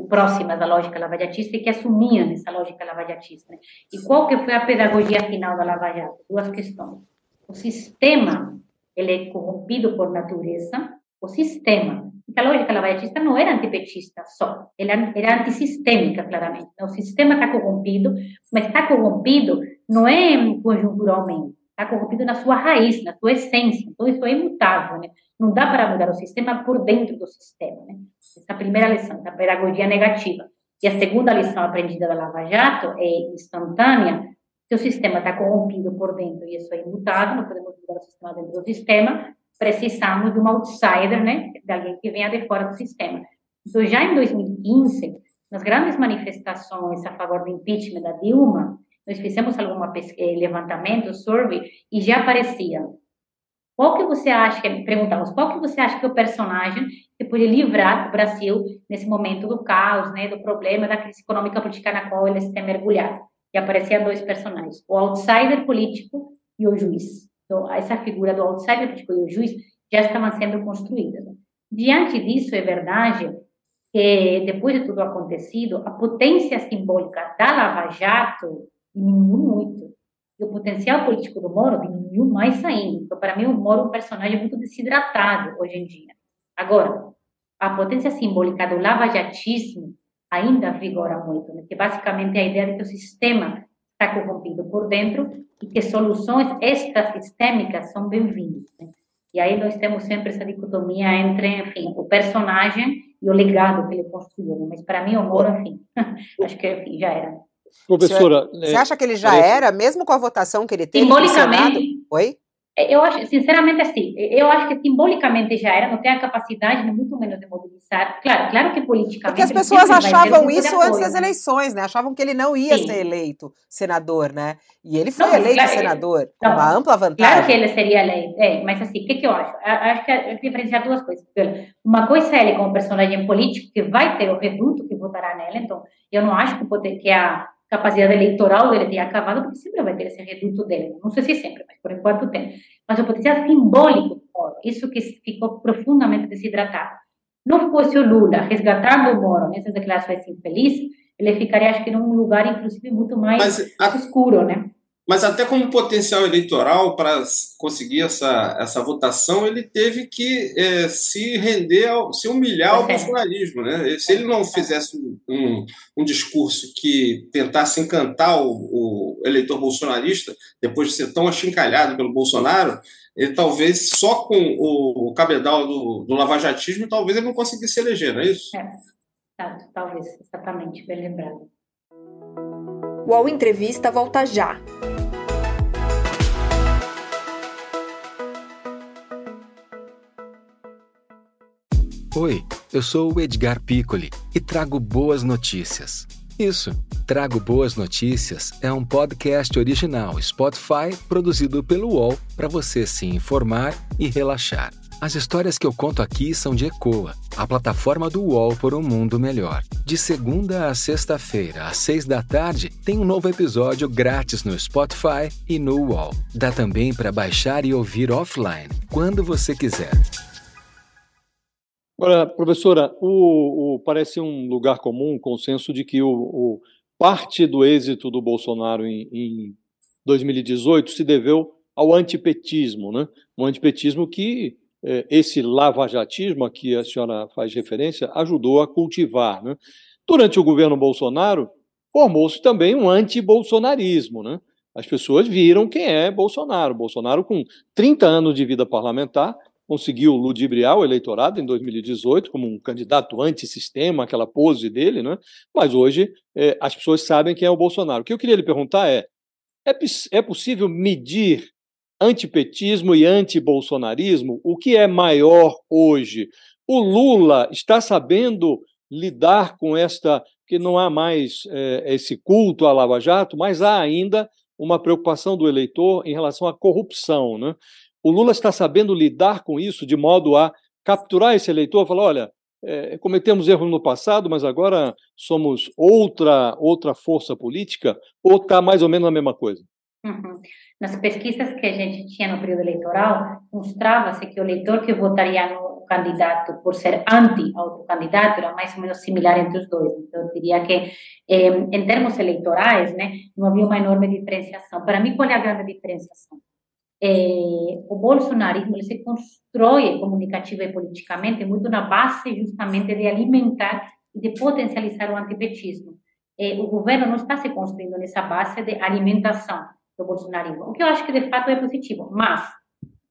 próximas da lógica lavajatista e que assumiam essa lógica lavajatista. Né? E qual que foi a pedagogia final da Lava Jato? Duas questões. O sistema ele é corrompido por natureza, o sistema a lógica lavajatista não era antipetista só, ela era antissistêmica, claramente. O sistema está corrompido, mas está corrompido não é conjunturalmente, está corrompido na sua raiz, na sua essência. Então, isso é imutável. Né? Não dá para mudar o sistema por dentro do sistema. Né? Essa é a primeira lição, da pedagogia negativa. E a segunda lição aprendida da Lava Jato é instantânea, se o sistema está corrompido por dentro e isso é imutável, não podemos mudar o sistema dentro do sistema, precisamos de um outsider, né, de alguém que venha de fora do sistema. Então, já em 2015, nas grandes manifestações a favor do impeachment da Dilma, nós fizemos algum eh, levantamento, survey, e já aparecia. Qual que você acha, perguntamos, qual que você acha que é o personagem que pode livrar o Brasil nesse momento do caos, né, do problema da crise econômica política na qual ele está mergulhado? E apareciam dois personagens, o outsider político e o juiz. Então, essa figura do outsider político e o juiz já estavam sendo construídas. Diante disso, é verdade que, depois de tudo acontecido, a potência simbólica da Lava Jato diminuiu muito. E o potencial político do Moro diminuiu mais ainda. Então, para mim, o Moro é um personagem muito desidratado hoje em dia. Agora, a potência simbólica do lava-jatismo ainda vigora muito, né? que basicamente é a ideia de que o sistema está corrompido por dentro e que soluções extrasistêmicas são bem-vindas. Né? E aí nós temos sempre essa dicotomia entre, enfim, o personagem e o legado que ele construiu. Né? Mas para mim, o Moro, enfim, acho que enfim, já era. Professora, você acha que ele já parece... era, mesmo com a votação que ele teve? Simbolicamente. Oi? Eu acho, sinceramente, assim, eu acho que simbolicamente já era, não tem a capacidade, nem muito menos de mobilizar. Claro, claro que politicamente. Porque as pessoas achavam isso antes das eleições, né? Achavam que ele não ia Sim. ser eleito senador, né? E ele foi não, eleito claro, senador, com uma ampla vantagem. Claro que ele seria eleito, é, mas assim, o que, que eu acho? Eu acho que é diferenciar duas coisas. Uma coisa é ele como personagem político, que vai ter o reduto que votará nele, então eu não acho que, que a capacidade eleitoral dele tenha acabado, porque sempre vai ter esse reduto dele. Não sei se sempre, mas por enquanto tem. Mas o potencial simbólico, isso que ficou profundamente desidratado. Não fosse o Lula resgatando o Moro nessas declarações infelizes, ele ficaria, acho que, num lugar, inclusive, muito mais a... escuro, né? Mas até como potencial eleitoral para conseguir essa, essa votação, ele teve que é, se render, ao, se humilhar ao é. bolsonarismo. Né? Se ele não fizesse um, um discurso que tentasse encantar o, o, eleitor bolsonarista, depois de ser tão achincalhado pelo Bolsonaro, ele talvez só com o, o cabedal do, do lavajatismo, talvez ele não conseguisse eleger, não é isso? É, talvez, exatamente, bem lembrado. O UOL Entrevista volta já. Oi, eu sou o Edgar Piccoli e trago boas notícias. Isso, Trago Boas Notícias é um podcast original Spotify produzido pelo UOL para você se informar e relaxar. As histórias que eu conto aqui são de Ecoa, a plataforma do UOL por um mundo melhor. De segunda a sexta-feira, às seis da tarde, tem um novo episódio grátis no Spotify e no UOL. Dá também para baixar e ouvir offline, quando você quiser. Agora, professora, o, o, parece um lugar comum, um consenso de que o, o parte do êxito do Bolsonaro em, em 2018 se deveu ao antipetismo, né? um antipetismo que esse lavajatismo a que a senhora faz referência ajudou a cultivar. Né? Durante o governo Bolsonaro, formou-se também um antibolsonarismo. Né? As pessoas viram quem é Bolsonaro. Bolsonaro, com 30 anos de vida parlamentar, conseguiu ludibriar o eleitorado em 2018 como um candidato antissistema, aquela pose dele, né? mas hoje é, as pessoas sabem quem é o Bolsonaro. O que eu queria lhe perguntar é: é, é possível medir antipetismo e antibolsonarismo, o que é maior hoje? O Lula está sabendo lidar com esta, que não há mais é, esse culto à Lava Jato, mas há ainda uma preocupação do eleitor em relação à corrupção. Né? O Lula está sabendo lidar com isso de modo a capturar esse eleitor, falar, olha, é, cometemos erros no passado, mas agora somos outra outra força política, ou está mais ou menos a mesma coisa? Uhum. Nas pesquisas que a gente tinha no período eleitoral, mostrava-se que o eleitor que votaria no candidato por ser anti a outro candidato era mais ou menos similar entre os dois. Então, eu diria que, eh, em termos eleitorais, né, não havia uma enorme diferenciação. Para mim, qual é a grande diferenciação? Eh, o bolsonarismo ele se constrói comunicativa e politicamente muito na base justamente de alimentar e de potencializar o antipetismo. Eh, o governo não está se construindo nessa base de alimentação do bolsonarismo, o que eu acho que de fato é positivo, mas,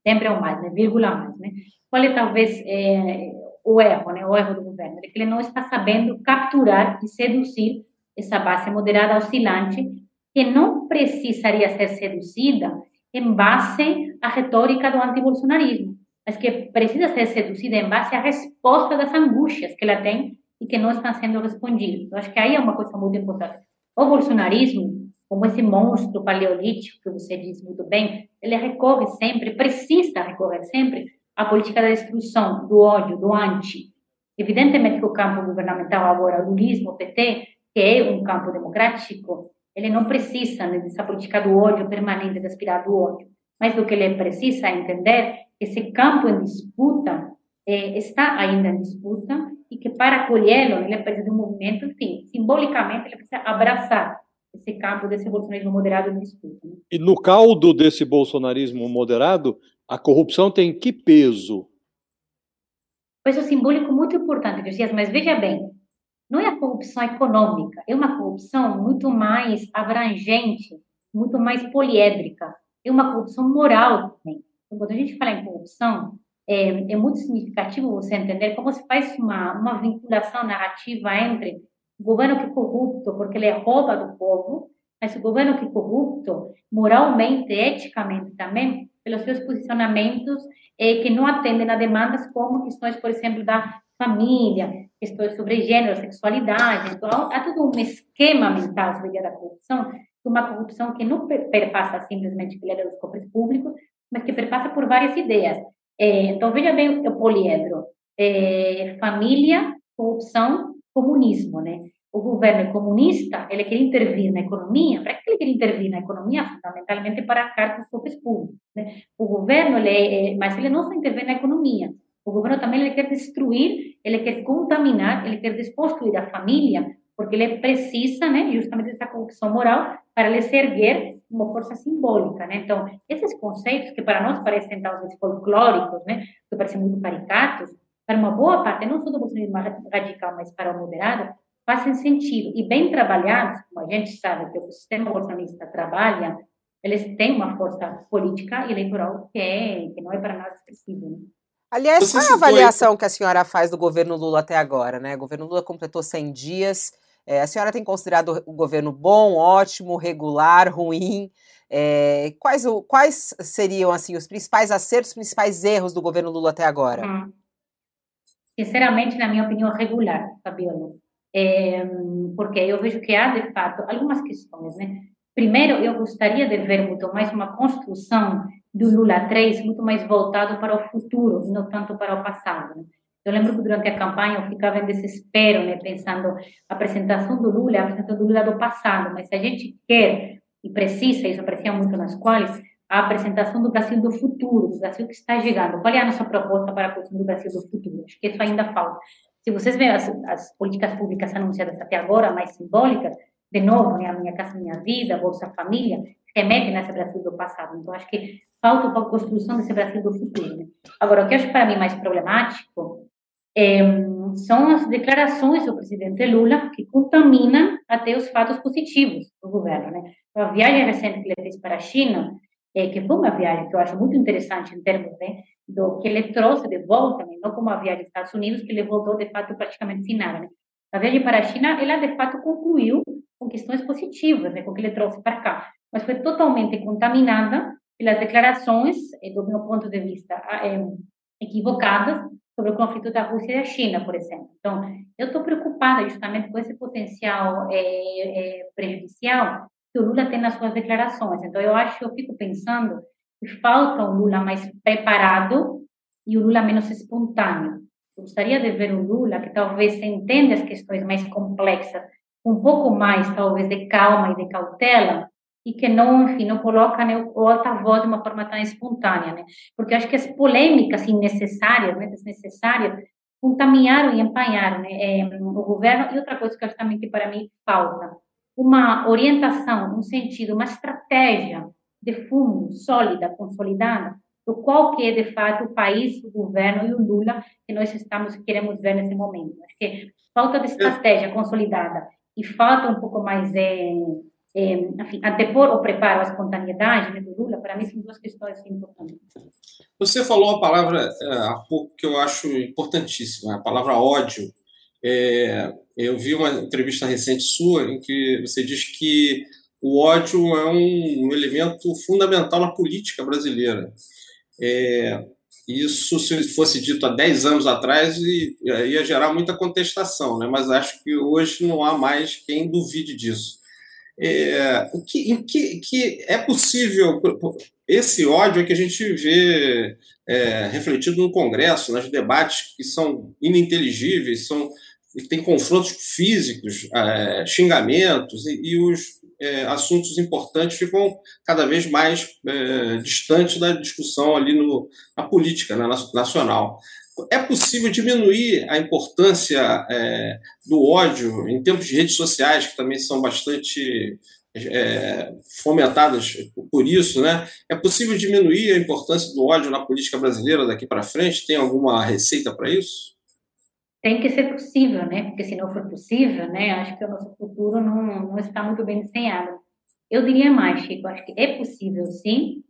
sempre é o mais, né, vírgula mais, né, qual é talvez é, o erro, né, o erro do governo, é que ele não está sabendo capturar e seduzir essa base moderada oscilante que não precisaria ser seduzida em base à retórica do antibolsonarismo, mas que precisa ser seduzida em base à resposta das angústias que ela tem e que não estão sendo respondidas. Eu acho que aí é uma coisa muito importante. O bolsonarismo como esse monstro paleolítico que você diz muito bem, ele recorre sempre, precisa recorrer sempre à política da destruição, do ódio, do anti. Evidentemente que o campo governamental agora, o lulismo, o PT, que é um campo democrático, ele não precisa né, dessa política do ódio permanente, de aspirar do ódio. mas o que ele precisa entender que esse campo em disputa eh, está ainda em disputa e que para acolhê-lo ele precisa de um movimento, enfim, simbolicamente ele precisa abraçar esse campo desse bolsonarismo moderado em disputa. Né? E no caldo desse bolsonarismo moderado, a corrupção tem que peso? Peso simbólico muito importante, Josias, mas veja bem, não é a corrupção econômica, é uma corrupção muito mais abrangente, muito mais poliédrica, é uma corrupção moral também. Então, quando a gente fala em corrupção, é, é, muito significativo você entender como se faz uma, uma vinculação narrativa entre governo que é corrupto, porque ele rouba do povo, mas o governo que é corrupto, moralmente, eticamente também, pelos seus posicionamentos eh, que não atendem a demandas como questões, por exemplo, da família, questões sobre gênero, sexualidade. Então, há todo um esquema mental sobre a corrupção, uma corrupção que não perpassa simplesmente pela dos cofres públicos, mas que perpassa por várias ideias. Eh, então, veja bem o poliedro. Eh, família, corrupção, comunismo, né? o governo é comunista, ele quer intervir na economia. Para que ele quer intervir na economia? Fundamentalmente para arcar com os cofres públicos. Né? O governo, ele, é, mas ele não só intervém na economia. O governo também ele quer destruir, ele quer contaminar, ele quer desconstruir a família, porque ele precisa, né, justamente dessa corrupção moral para ele se erguer uma força simbólica, né? Então, esses conceitos que para nós parecem talvez folclóricos, né, que parecem muito caricatos, para uma boa parte, não só do bolsonarismo radical, mas para o moderado, fazem sentido. E bem trabalhados, como a gente sabe que o sistema bolsonarista trabalha, eles têm uma força política e eleitoral que, é, que não é para nada esquecível. Né? Aliás, qual é a avaliação que a senhora faz do governo Lula até agora? Né? O governo Lula completou 100 dias. É, a senhora tem considerado o governo bom, ótimo, regular, ruim? É, quais, quais seriam assim os principais acertos, os principais erros do governo Lula até agora? Hum. Sinceramente, na minha opinião, regular, Fabiola é, porque eu vejo que há, de fato, algumas questões, né? Primeiro, eu gostaria de ver muito mais uma construção do Lula 3 muito mais voltado para o futuro, não tanto para o passado. Né? Eu lembro que durante a campanha eu ficava em desespero, né, pensando a apresentação do Lula, a apresentação do Lula do passado, mas se a gente quer e precisa, isso aparecia muito nas quais, a apresentação do Brasil do futuro, do Brasil que está chegando. Qual é a nossa proposta para a construção do Brasil do futuro? Acho que isso ainda falta. Se vocês veem as, as políticas públicas anunciadas até agora, mais simbólicas, de novo, né, a Minha Casa Minha Vida, Bolsa Família, remetem nesse Brasil do passado. Então, acho que falta uma construção desse Brasil do futuro. Né? Agora, o que eu acho para mim mais problemático é, são as declarações do presidente Lula que contaminam até os fatos positivos do governo. Né? A viagem recente que ele fez para a China, é, que foi uma viagem que eu acho muito interessante em termos né, do que ele trouxe de volta, né, não como a viagem dos Estados Unidos, que ele voltou de fato praticamente sem nada. Né. A viagem para a China, ela de fato concluiu com questões positivas, né, com o que ele trouxe para cá, mas foi totalmente contaminada pelas declarações, eh, do meu ponto de vista, é, equivocadas sobre o conflito da Rússia e da China, por exemplo. Então, eu estou preocupada justamente com esse potencial é, é, prejudicial que o Lula tem nas suas declarações. Então, eu acho, eu fico pensando que falta um Lula mais preparado e o Lula menos espontâneo. Eu gostaria de ver um Lula que talvez entenda as questões mais complexas, um pouco mais, talvez, de calma e de cautela, e que não, enfim, não coloca né, o alta-voz de uma forma tão espontânea, né? Porque acho que as polêmicas innecessárias, né, desnecessárias, contaminaram e empanharam né, é, o governo. E outra coisa que acho também que para mim falta, uma orientação, um sentido, uma estratégia de fundo, sólida, consolidada, do qual que é de fato o país, o governo e o Lula que nós estamos queremos ver nesse momento. Acho que falta de estratégia consolidada e falta um pouco mais de, é, enfim, antepor ou preparo a espontaneidade né, do Lula, para mim são duas questões importantes. Você falou a palavra é, há pouco que eu acho importantíssima, a palavra ódio. É, eu vi uma entrevista recente sua em que você diz que o ódio é um elemento fundamental na política brasileira. É, isso, se fosse dito há 10 anos atrás, ia gerar muita contestação, né? mas acho que hoje não há mais quem duvide disso. É, que, que, que é possível, esse ódio é que a gente vê é, refletido no Congresso, nos debates que são ininteligíveis, são, tem confrontos físicos, é, xingamentos, e, e os é, assuntos importantes ficam cada vez mais é, distantes da discussão ali no, na política né, nacional. É possível diminuir a importância é, do ódio em tempos de redes sociais, que também são bastante é, fomentadas por isso, né? É possível diminuir a importância do ódio na política brasileira daqui para frente? Tem alguma receita para isso? Tem que ser possível, né? Porque se não for possível, né? Acho que o nosso futuro não, não está muito bem desenhado. Eu diria mais, Chico. Acho que é possível, sim.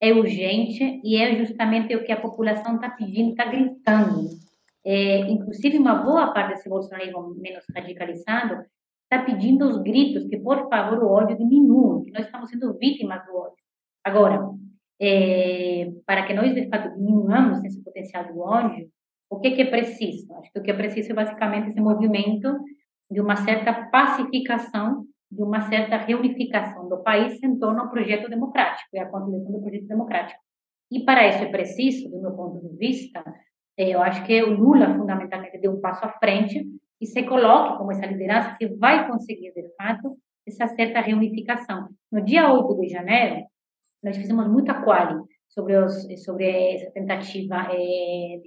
É urgente e é justamente o que a população está pedindo, está gritando. É, inclusive, uma boa parte desse bolsonarismo menos radicalizado está pedindo aos gritos que, por favor, o ódio diminua, que nós estamos sendo vítimas do ódio. Agora, é, para que nós, de fato, diminuamos esse potencial do ódio, o que, que é preciso? Acho que o que é preciso é basicamente esse movimento de uma certa pacificação, de uma certa reunificação do país em torno ao projeto democrático e a continuação do projeto democrático. E para isso é preciso, do meu ponto de vista, é, eu acho que o Lula fundamentalmente deu um passo à frente e se coloque como essa liderança que vai conseguir, de fato, essa certa reunificação. No dia 8 de janeiro, nós fizemos muita quali sobre, os, sobre essa tentativa é,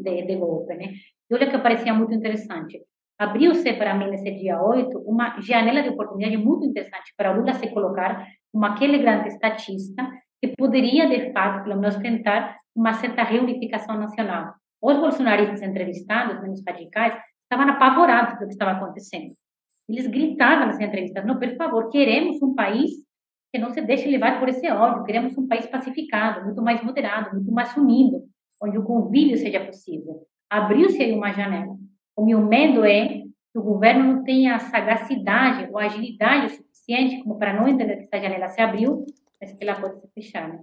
de, de, golpe, né? E olha que parecia muito interessante. Abriu-se para mim nesse dia 8 uma janela de oportunidade muito interessante para Lula se colocar como aquele grande estatista que poderia, de fato, pelo menos tentar uma certa reunificação nacional. Os bolsonaristas entrevistados, menos radicais, estavam apavorados pelo que estava acontecendo. Eles gritavam nas entrevistas: não, por favor, queremos um país que não se deixe levar por esse ódio, queremos um país pacificado, muito mais moderado, muito mais unido, onde o convívio seja possível. Abriu-se aí uma janela. O meu medo é que o governo não tenha a sagacidade ou a agilidade suficiente como para não entender que essa janela se abriu, mas que ela pode se fechar. Né?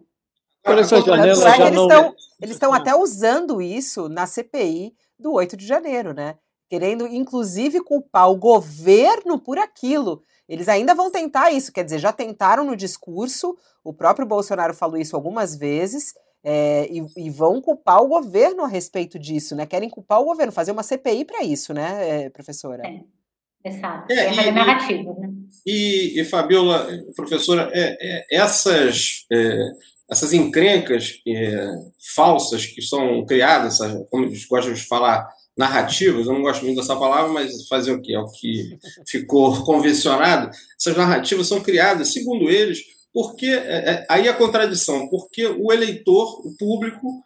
essa janela já eles, não... estão, eles estão até usando isso na CPI do 8 de janeiro, né? Querendo inclusive culpar o governo por aquilo. Eles ainda vão tentar isso, quer dizer, já tentaram no discurso, o próprio Bolsonaro falou isso algumas vezes, é, e, e, vão culpar o governo a respeito disso, né? Querem culpar o governo, fazer uma CPI para isso, né, é, professora? É. Exato. É, é e, narrativa, né? E, e Fabiola, professora, é, é, essas, é, essas encrencas falsas que são criadas, como eles gostam de falar, narrativas, eu não gosto muito dessa palavra, mas fazer o que? É o que ficou convencionado. Essas narrativas são criadas, segundo eles, porque é, é, aí a contradição, porque o eleitor, o público,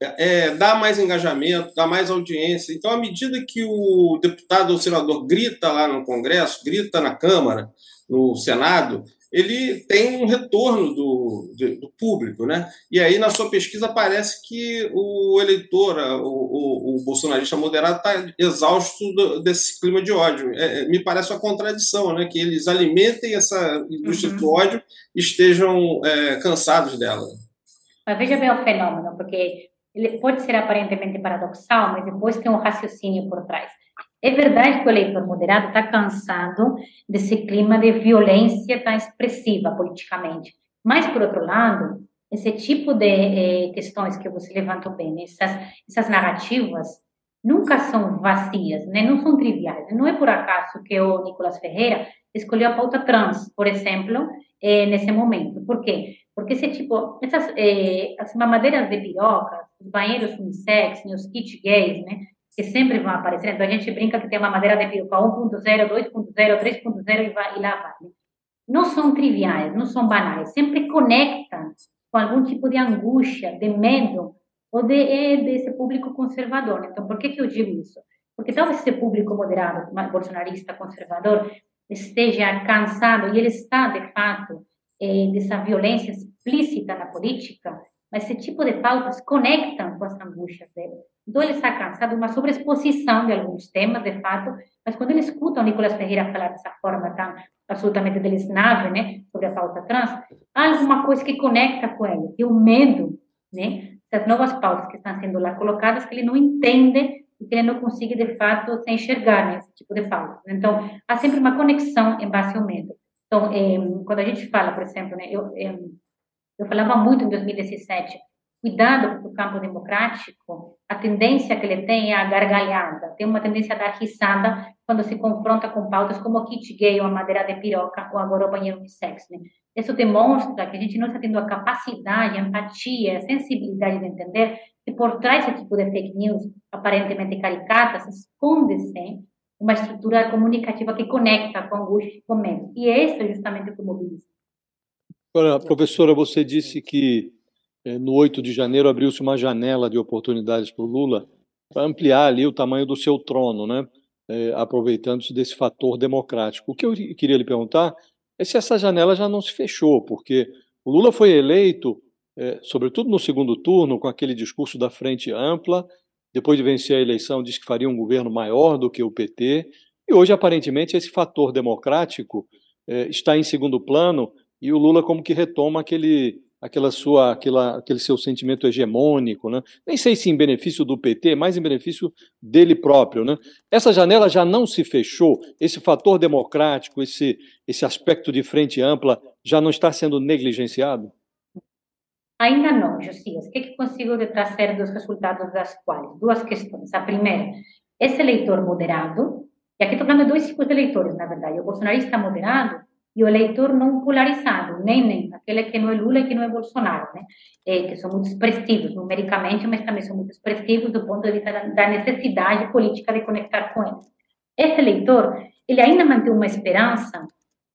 é, dá mais engajamento, dá mais audiência. Então, à medida que o deputado ou senador grita lá no Congresso, grita na Câmara, no Senado, ele tem um retorno do, do, público, né? E aí, na sua pesquisa, parece que o eleitor, o, o, o bolsonarista moderado, está exausto do, desse clima de ódio. É, é, me parece uma contradição, né? Que eles alimentem essa indústria uhum. do ódio e estejam é, cansados dela. Mas veja bem o fenômeno, porque ele pode ser aparentemente paradoxal, mas depois tem um raciocínio por trás. É verdade que o eleitor moderado está cansado desse clima de violência tão expressiva politicamente. Mas, por outro lado, esse tipo de eh, questões que você levantou bem, essas, essas narrativas, nunca são vazias, né? não são triviais. Não é por acaso que o Nicolas Ferreira escolheu a pauta trans, por exemplo, eh, nesse momento. Por quê? Porque esse tipo, essas eh, as mamadeiras de piroca, os banheiros unissex, né, os kits gays, né? Que sempre vão aparecer. Então, a gente brinca que tem uma madeira de peruca 1.0, 2.0, 3.0 e, vai, e lá vai. Não são triviais, não são banais. Sempre conectam com algum tipo de angústia, de medo, ou de, desse público conservador. Então, por que, que eu digo isso? Porque talvez esse público moderado, bolsonarista, conservador, esteja cansado, e ele está, de fato, é, dessa violência explícita na política, esse tipo de pautas conectam com as angústias dele. Então, ele está cansado de uma sobreexposição de alguns temas, de fato, mas quando ele escuta o Nicolas Ferreira falar dessa forma tão absolutamente delisnave, né, sobre a pauta trans, há alguma coisa que conecta com ele, e o medo, né, essas novas pautas que estão sendo lá colocadas, que ele não entende e que ele não consegue, de fato, se enxergar nesse tipo de pautas. Então, há sempre uma conexão em base ao medo. Então, eh, quando a gente fala, por exemplo, né, eu, eh, eu falava muito em 2017, cuidado, porque o campo democrático a tendência que ele tem é a gargalhada, tem uma tendência a dar risada quando se confronta com pautas como o kit gay ou a madeira de piroca ou agora o banheiro unissex. Né? Isso demonstra que a gente não está tendo a capacidade, a empatia, a sensibilidade de entender que por trás desse tipo de fake news, aparentemente caricatas, esconde-se uma estrutura comunicativa que conecta com angústia e com medo. E isso é justamente o que mobiliza. Agora, professora, você disse que eh, no 8 de janeiro abriu-se uma janela de oportunidades para o Lula para ampliar ali o tamanho do seu trono, né? É, aproveitando-se desse fator democrático. O que eu queria lhe perguntar é se essa janela já não se fechou, porque o Lula foi eleito, é, sobretudo no segundo turno, com aquele discurso da frente ampla, depois de vencer a eleição, disse que faria um governo maior do que o PT, e hoje, aparentemente, esse fator democrático é, está em segundo plano e o Lula como que retoma aquele aquela sua aquela, aquele seu sentimento hegemônico, né? Nem sei se em benefício do PT, mas em benefício dele próprio, né? Essa janela já não se fechou, esse fator democrático, esse esse aspecto de frente ampla já não está sendo negligenciado? Ainda não, Josias. O que, que consigo trazer dos resultados das quais? Duas questões. A primeira, esse eleitor moderado, e aqui estou falando de dois tipos de eleitores, na verdade. O bolsonarista moderado e o eleitor não polarizado, nem, nem aquele que não é Lula e que não é Bolsonaro, né? É, que são muito expressivos numericamente, mas também são muito expressivos do ponto de vista da necessidade política de conectar com eles. Esse eleitor, ele ainda mantém uma esperança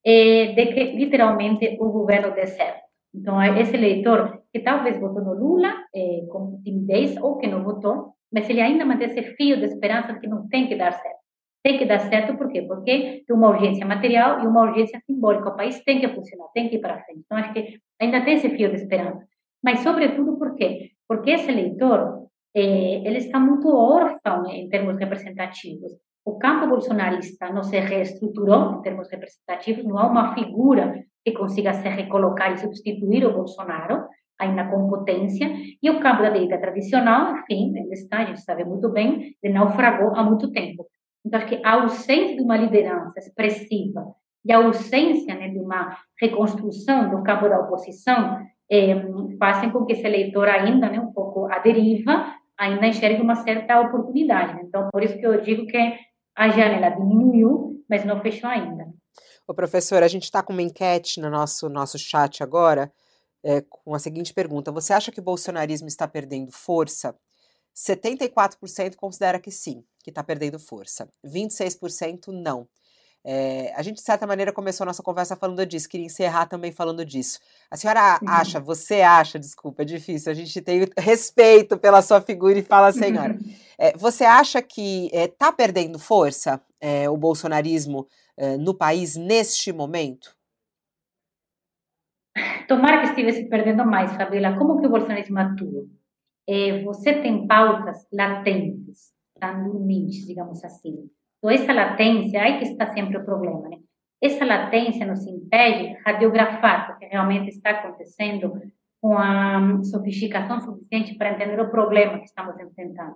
é, de que literalmente o governo dê certo. Então, esse eleitor que talvez votou no Lula é, com timidez ou que não votou, mas ele ainda mantém esse fio de esperança de que não tem que dar certo. Tem que dar certo, por quê? Porque tem uma urgência material e uma urgência simbólica. O país tem que funcionar, tem que ir para frente. Então, acho que ainda tem esse fio de esperança. Mas, sobretudo, por quê? Porque esse eleitor, eh, ele está muito órfão em termos representativos. O campo bolsonarista não se reestruturou em termos representativos, não há uma figura que consiga se recolocar e substituir o Bolsonaro, ainda com potência, e o campo da direita tradicional, enfim, ele está, a gente sabe muito bem, ele naufragou há muito tempo. Então, acho que a ausência de uma liderança expressiva e a ausência né, de uma reconstrução do campo da oposição é, fazem com que esse eleitor ainda, né, um pouco à deriva, ainda enxergue uma certa oportunidade. Então, por isso que eu digo que a janela diminuiu, mas não fechou ainda. Ô, professor, a gente está com uma enquete no nosso, nosso chat agora, é, com a seguinte pergunta: Você acha que o bolsonarismo está perdendo força? 74% considera que sim, que está perdendo força. 26% não. É, a gente, de certa maneira, começou a nossa conversa falando disso, queria encerrar também falando disso. A senhora uhum. acha, você acha, desculpa, é difícil, a gente tem respeito pela sua figura e fala, senhora, é, você acha que está é, perdendo força o bolsonarismo no país neste momento? Tomara que estivesse perdendo mais, Fabiola. Como que o bolsonarismo atua? você tem pautas latentes, estão dormentes, digamos assim. Então, essa latência, aí que está sempre o problema, né? Essa latência nos impede de radiografar o que realmente está acontecendo com a sofisticação suficiente para entender o problema que estamos enfrentando.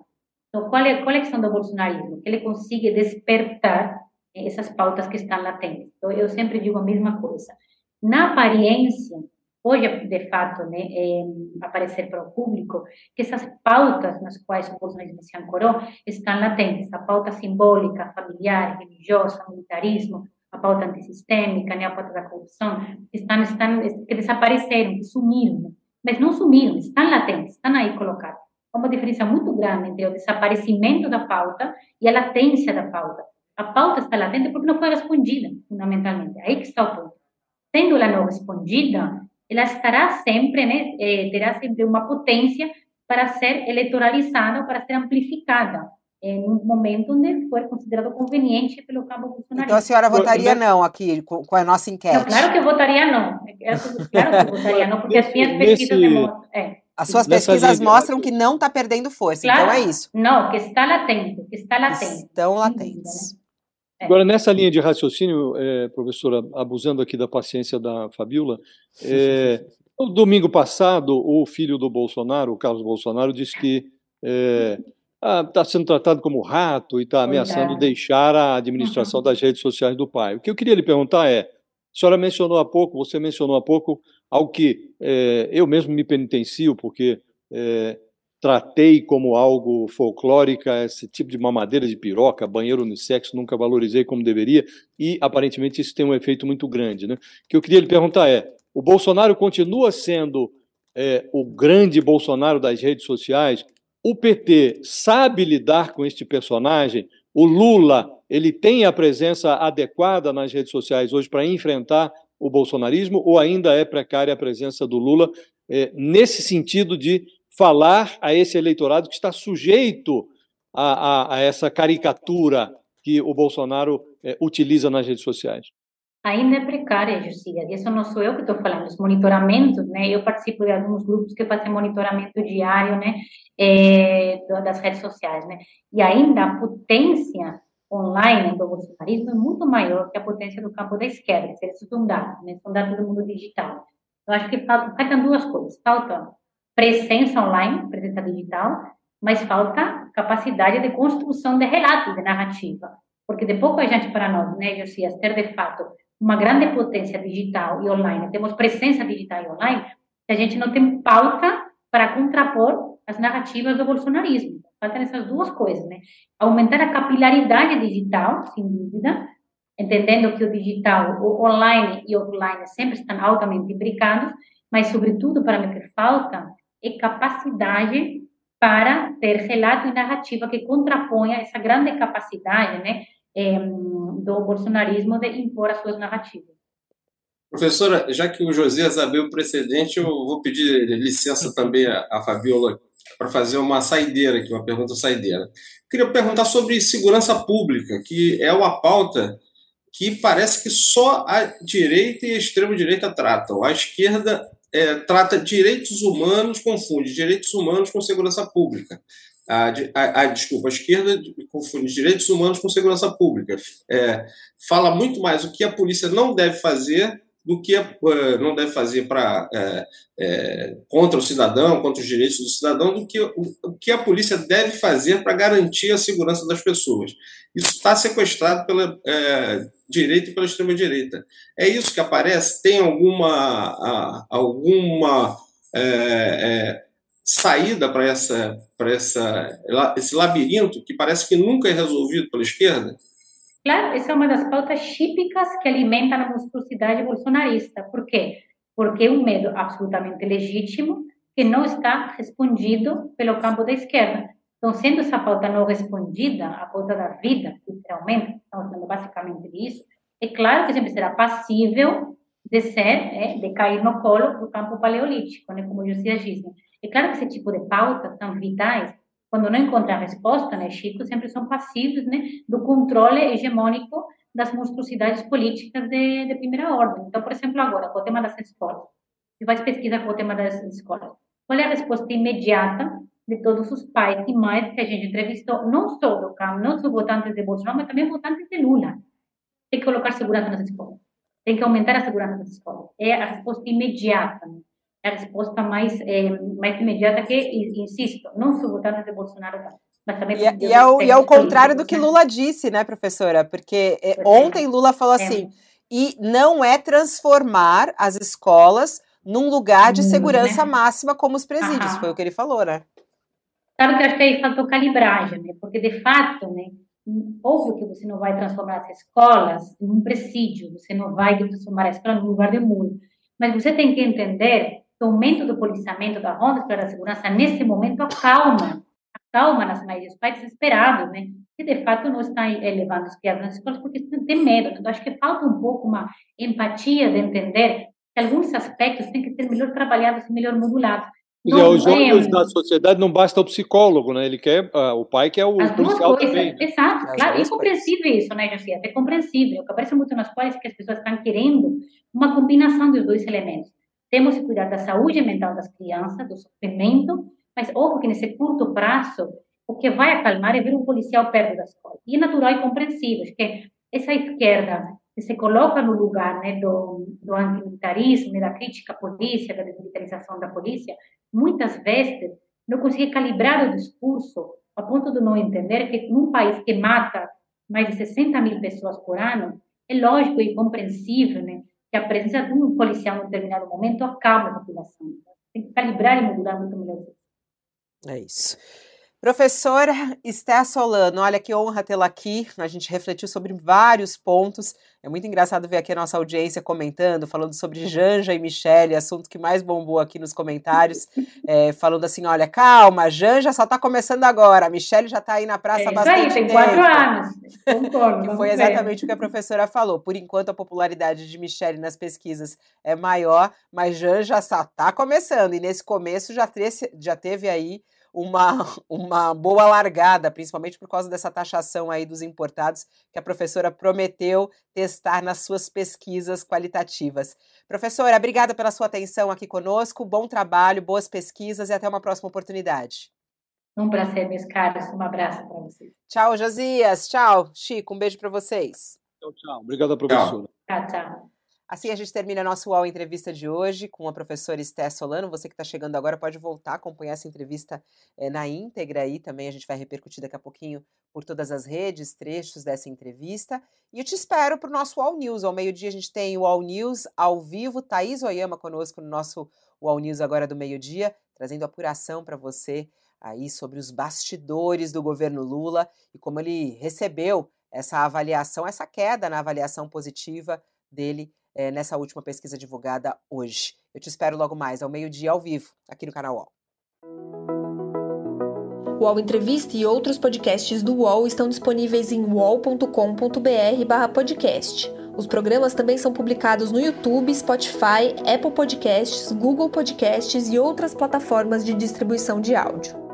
Então, qual é, qual é a questão do bolsonarismo? Que ele consiga despertar essas pautas que estão latentes. Então, eu sempre digo a mesma coisa. Na aparência, pode, de fato, né, é, aparecer para o público, que essas pautas nas quais o bolsonarismo se ancorou estão latentes. A pauta simbólica, familiar, religiosa, militarismo, a pauta antissistêmica, né, a pauta da corrupção, estão, estão, que desapareceram, que sumiram. Né? Mas não sumiram, estão latentes, estão aí colocados. Há uma diferença muito grande entre o desaparecimento da pauta e a latência da pauta. A pauta está latente porque não foi respondida, fundamentalmente. Aí que está o ponto. Sendo ela não respondida, ela estará sempre, né, eh, terá sempre uma potência para ser eleitoralizada, para ser amplificada em um momento onde for considerado conveniente pelo campo bolsonarista. Então a senhora votaria não aqui com, com a nossa enquete? Não, claro que eu votaria não. Claro que eu votaria não, porque as minhas pesquisas demonstram. É. As suas pesquisas mostram que não está perdendo força, então claro, então é isso. Não, que está latente, que está latente. Estão latentes. É. Agora, nessa linha de raciocínio, é, professora, abusando aqui da paciência da Fabiola, é, no domingo passado, o filho do Bolsonaro, o Carlos Bolsonaro, disse que está é, ah, sendo tratado como rato e está ameaçando deixar a administração uhum. das redes sociais do pai. O que eu queria lhe perguntar é: a senhora mencionou há pouco, você mencionou há pouco, algo que é, eu mesmo me penitencio, porque é, tratei como algo folclórico esse tipo de mamadeira de piroca, banheiro unissex, nunca valorizei como deveria, e aparentemente isso tem um efeito muito grande. Né? O que eu queria lhe perguntar é: o Bolsonaro continua sendo é, o grande Bolsonaro das redes sociais? O PT sabe lidar com este personagem? O Lula ele tem a presença adequada nas redes sociais hoje para enfrentar o bolsonarismo ou ainda é precária a presença do Lula é, nesse sentido de falar a esse eleitorado que está sujeito a, a, a essa caricatura que o Bolsonaro é, utiliza nas redes sociais? Ainda é precária, e isso não sou eu que estou falando, os monitoramentos, né, eu participo de alguns grupos que fazem monitoramento diário, né, é, das redes sociais, né, e ainda a potência online do bolsonarismo é muito maior que a potência do campo da esquerda, isso são dados, né, são dados do mundo digital. Eu acho que faltam, faltam duas coisas, falta presença online, presença digital, mas falta capacidade de construção de relatos, de narrativa. Porque de pouco a gente para nós, né, Josias, ter de fato uma grande potência digital e online, temos presença digital e online, a gente não tem pauta para contrapor as narrativas do bolsonarismo. Faltam essas duas coisas, né? Aumentar a capilaridade digital, sem dúvida, entendendo que o digital, o online e o offline sempre estão altamente imbricados, mas, sobretudo, para mim, que falta e capacidade para ter relato e narrativa que contraponha essa grande capacidade né, do bolsonarismo de impor as suas narrativas. Professora, já que o Josias abriu o precedente, eu vou pedir licença também à Fabiola para fazer uma saideira aqui, uma pergunta saideira. Queria perguntar sobre segurança pública, que é uma pauta que parece que só a direita e a extrema-direita tratam. A esquerda é, trata direitos humanos, confunde direitos humanos com segurança pública. A, a, a, desculpa, a esquerda confunde direitos humanos com segurança pública. É, fala muito mais o que a polícia não deve fazer do que uh, não deve fazer para é, é, contra o cidadão, contra os direitos do cidadão, do que o, que a polícia deve fazer para garantir a segurança das pessoas. Isso está sequestrado pela direita e pela extrema direita. É isso que aparece? Tem alguma alguma saída para essa para essa esse labirinto que parece que nunca é resolvido pela esquerda? Claro, essa é uma das pautas típicas que alimentam a monstruosidade bolsonarista. Por quê? Porque é um medo absolutamente legítimo que não está respondido pelo campo da esquerda. Então, sendo essa pauta não respondida, a pauta da vida, literalmente, estamos falando basicamente disso, é claro que sempre será passível de ser, é, de cair no colo do campo paleolítico, né, como diz. Né? É claro que esse tipo de pautas tão vitais quando não encontra resposta, né, Chico, sempre são passivos né, do controle hegemônico das monstruosidades políticas de, de primeira ordem. Então, por exemplo, agora, com o tema das escolas, se faz pesquisa com o tema das escolas, qual é a resposta imediata de todos os pais e mães que a gente entrevistou, não só do campo, não só votantes de Bolsonaro, mas também votantes de Lula. Tem que colocar segurança nas escolas. Tem que aumentar a segurança nas escolas. É a resposta imediata. Né? A resposta mais, é, mais imediata que, insisto, não sou votantes de Bolsonaro, mas também... E, é, e, é, o, e é o contrário do que Lula disse, né, professora? Porque é, ontem Lula falou assim, e não é transformar as escolas num lugar de segurança né? máxima como os presídios, Aham. foi o que ele falou, né? Claro que acho que aí faltou calibragem, né? Porque, de fato, né, óbvio que você não vai transformar as escolas em um presídio, você não vai transformar a escola num lugar de muro, mas você tem que entender o aumento do policiamento da ronda para a segurança nesse momento acalma, acalma nas mães dos pais desesperados, né? Que de fato não estão levando os criados nas escolas porque têm medo. Então acho que falta um pouco uma empatia de entender que alguns aspectos têm que ser melhor trabalhados e melhor modulados. E aos olhos da sociedade não basta o psicólogo, né? Ele quer uh, o pai quer o As policial coisas, também. Exato, As claro, é compreensível isso, né, Josias? É compreensível. O que aparece muito nas escolas é que as pessoas estão querendo uma combinação dos dois elementos. Temos que cuidar da saúde mental das crianças, do sofrimento, mas ojo que nesse curto prazo, o que vai acalmar é ver um policial perto da escola. E é natural e compreensível que essa esquerda que se coloca no lugar né, do, do antimilitarismo, da crítica à polícia, da desmilitarização da polícia, muitas vezes não consegue calibrar o discurso a ponto de não entender que num país que mata mais de 60 mil pessoas por ano, é lógico e compreensível né, que a presença de um policial em determinado momento acaba a população. Tem que calibrar e modular muito melhor. É isso. Professora Esté Solano, olha que honra tê-la aqui. A gente refletiu sobre vários pontos. É muito engraçado ver aqui a nossa audiência comentando, falando sobre Janja e Michele, assunto que mais bombou aqui nos comentários, é, falando assim: olha, calma, Janja só está começando agora, a Michele já está aí na praça é bastante aí, tem quatro anos. Concordo, que foi exatamente ver. o que a professora falou. Por enquanto, a popularidade de Michele nas pesquisas é maior, mas Janja só está começando, e nesse começo já, já teve aí uma, uma boa largada, principalmente por causa dessa taxação aí dos importados que a professora prometeu testar nas suas pesquisas qualitativas. Professora, obrigada pela sua atenção aqui conosco, bom trabalho, boas pesquisas e até uma próxima oportunidade. Um prazer, meus caros. Um abraço para vocês. Tchau, Josias. Tchau, Chico. Um beijo para vocês. Tchau, tchau. Obrigada, professora. Tchau, tchau. Assim a gente termina a nossa UOL entrevista de hoje com a professora Esté Solano. Você que está chegando agora pode voltar a acompanhar essa entrevista é, na íntegra aí também. A gente vai repercutir daqui a pouquinho por todas as redes, trechos dessa entrevista. E eu te espero para o nosso UOL News. Ao meio-dia a gente tem o UOL News ao vivo. Thaís Oyama conosco no nosso UOL News agora do meio-dia, trazendo apuração para você aí sobre os bastidores do governo Lula e como ele recebeu essa avaliação, essa queda na avaliação positiva dele é, nessa última pesquisa divulgada hoje. Eu te espero logo mais, ao meio-dia, ao vivo, aqui no canal UOL. O UOL Entrevista e outros podcasts do UOL estão disponíveis em uol.com.br/podcast. Os programas também são publicados no YouTube, Spotify, Apple Podcasts, Google Podcasts e outras plataformas de distribuição de áudio.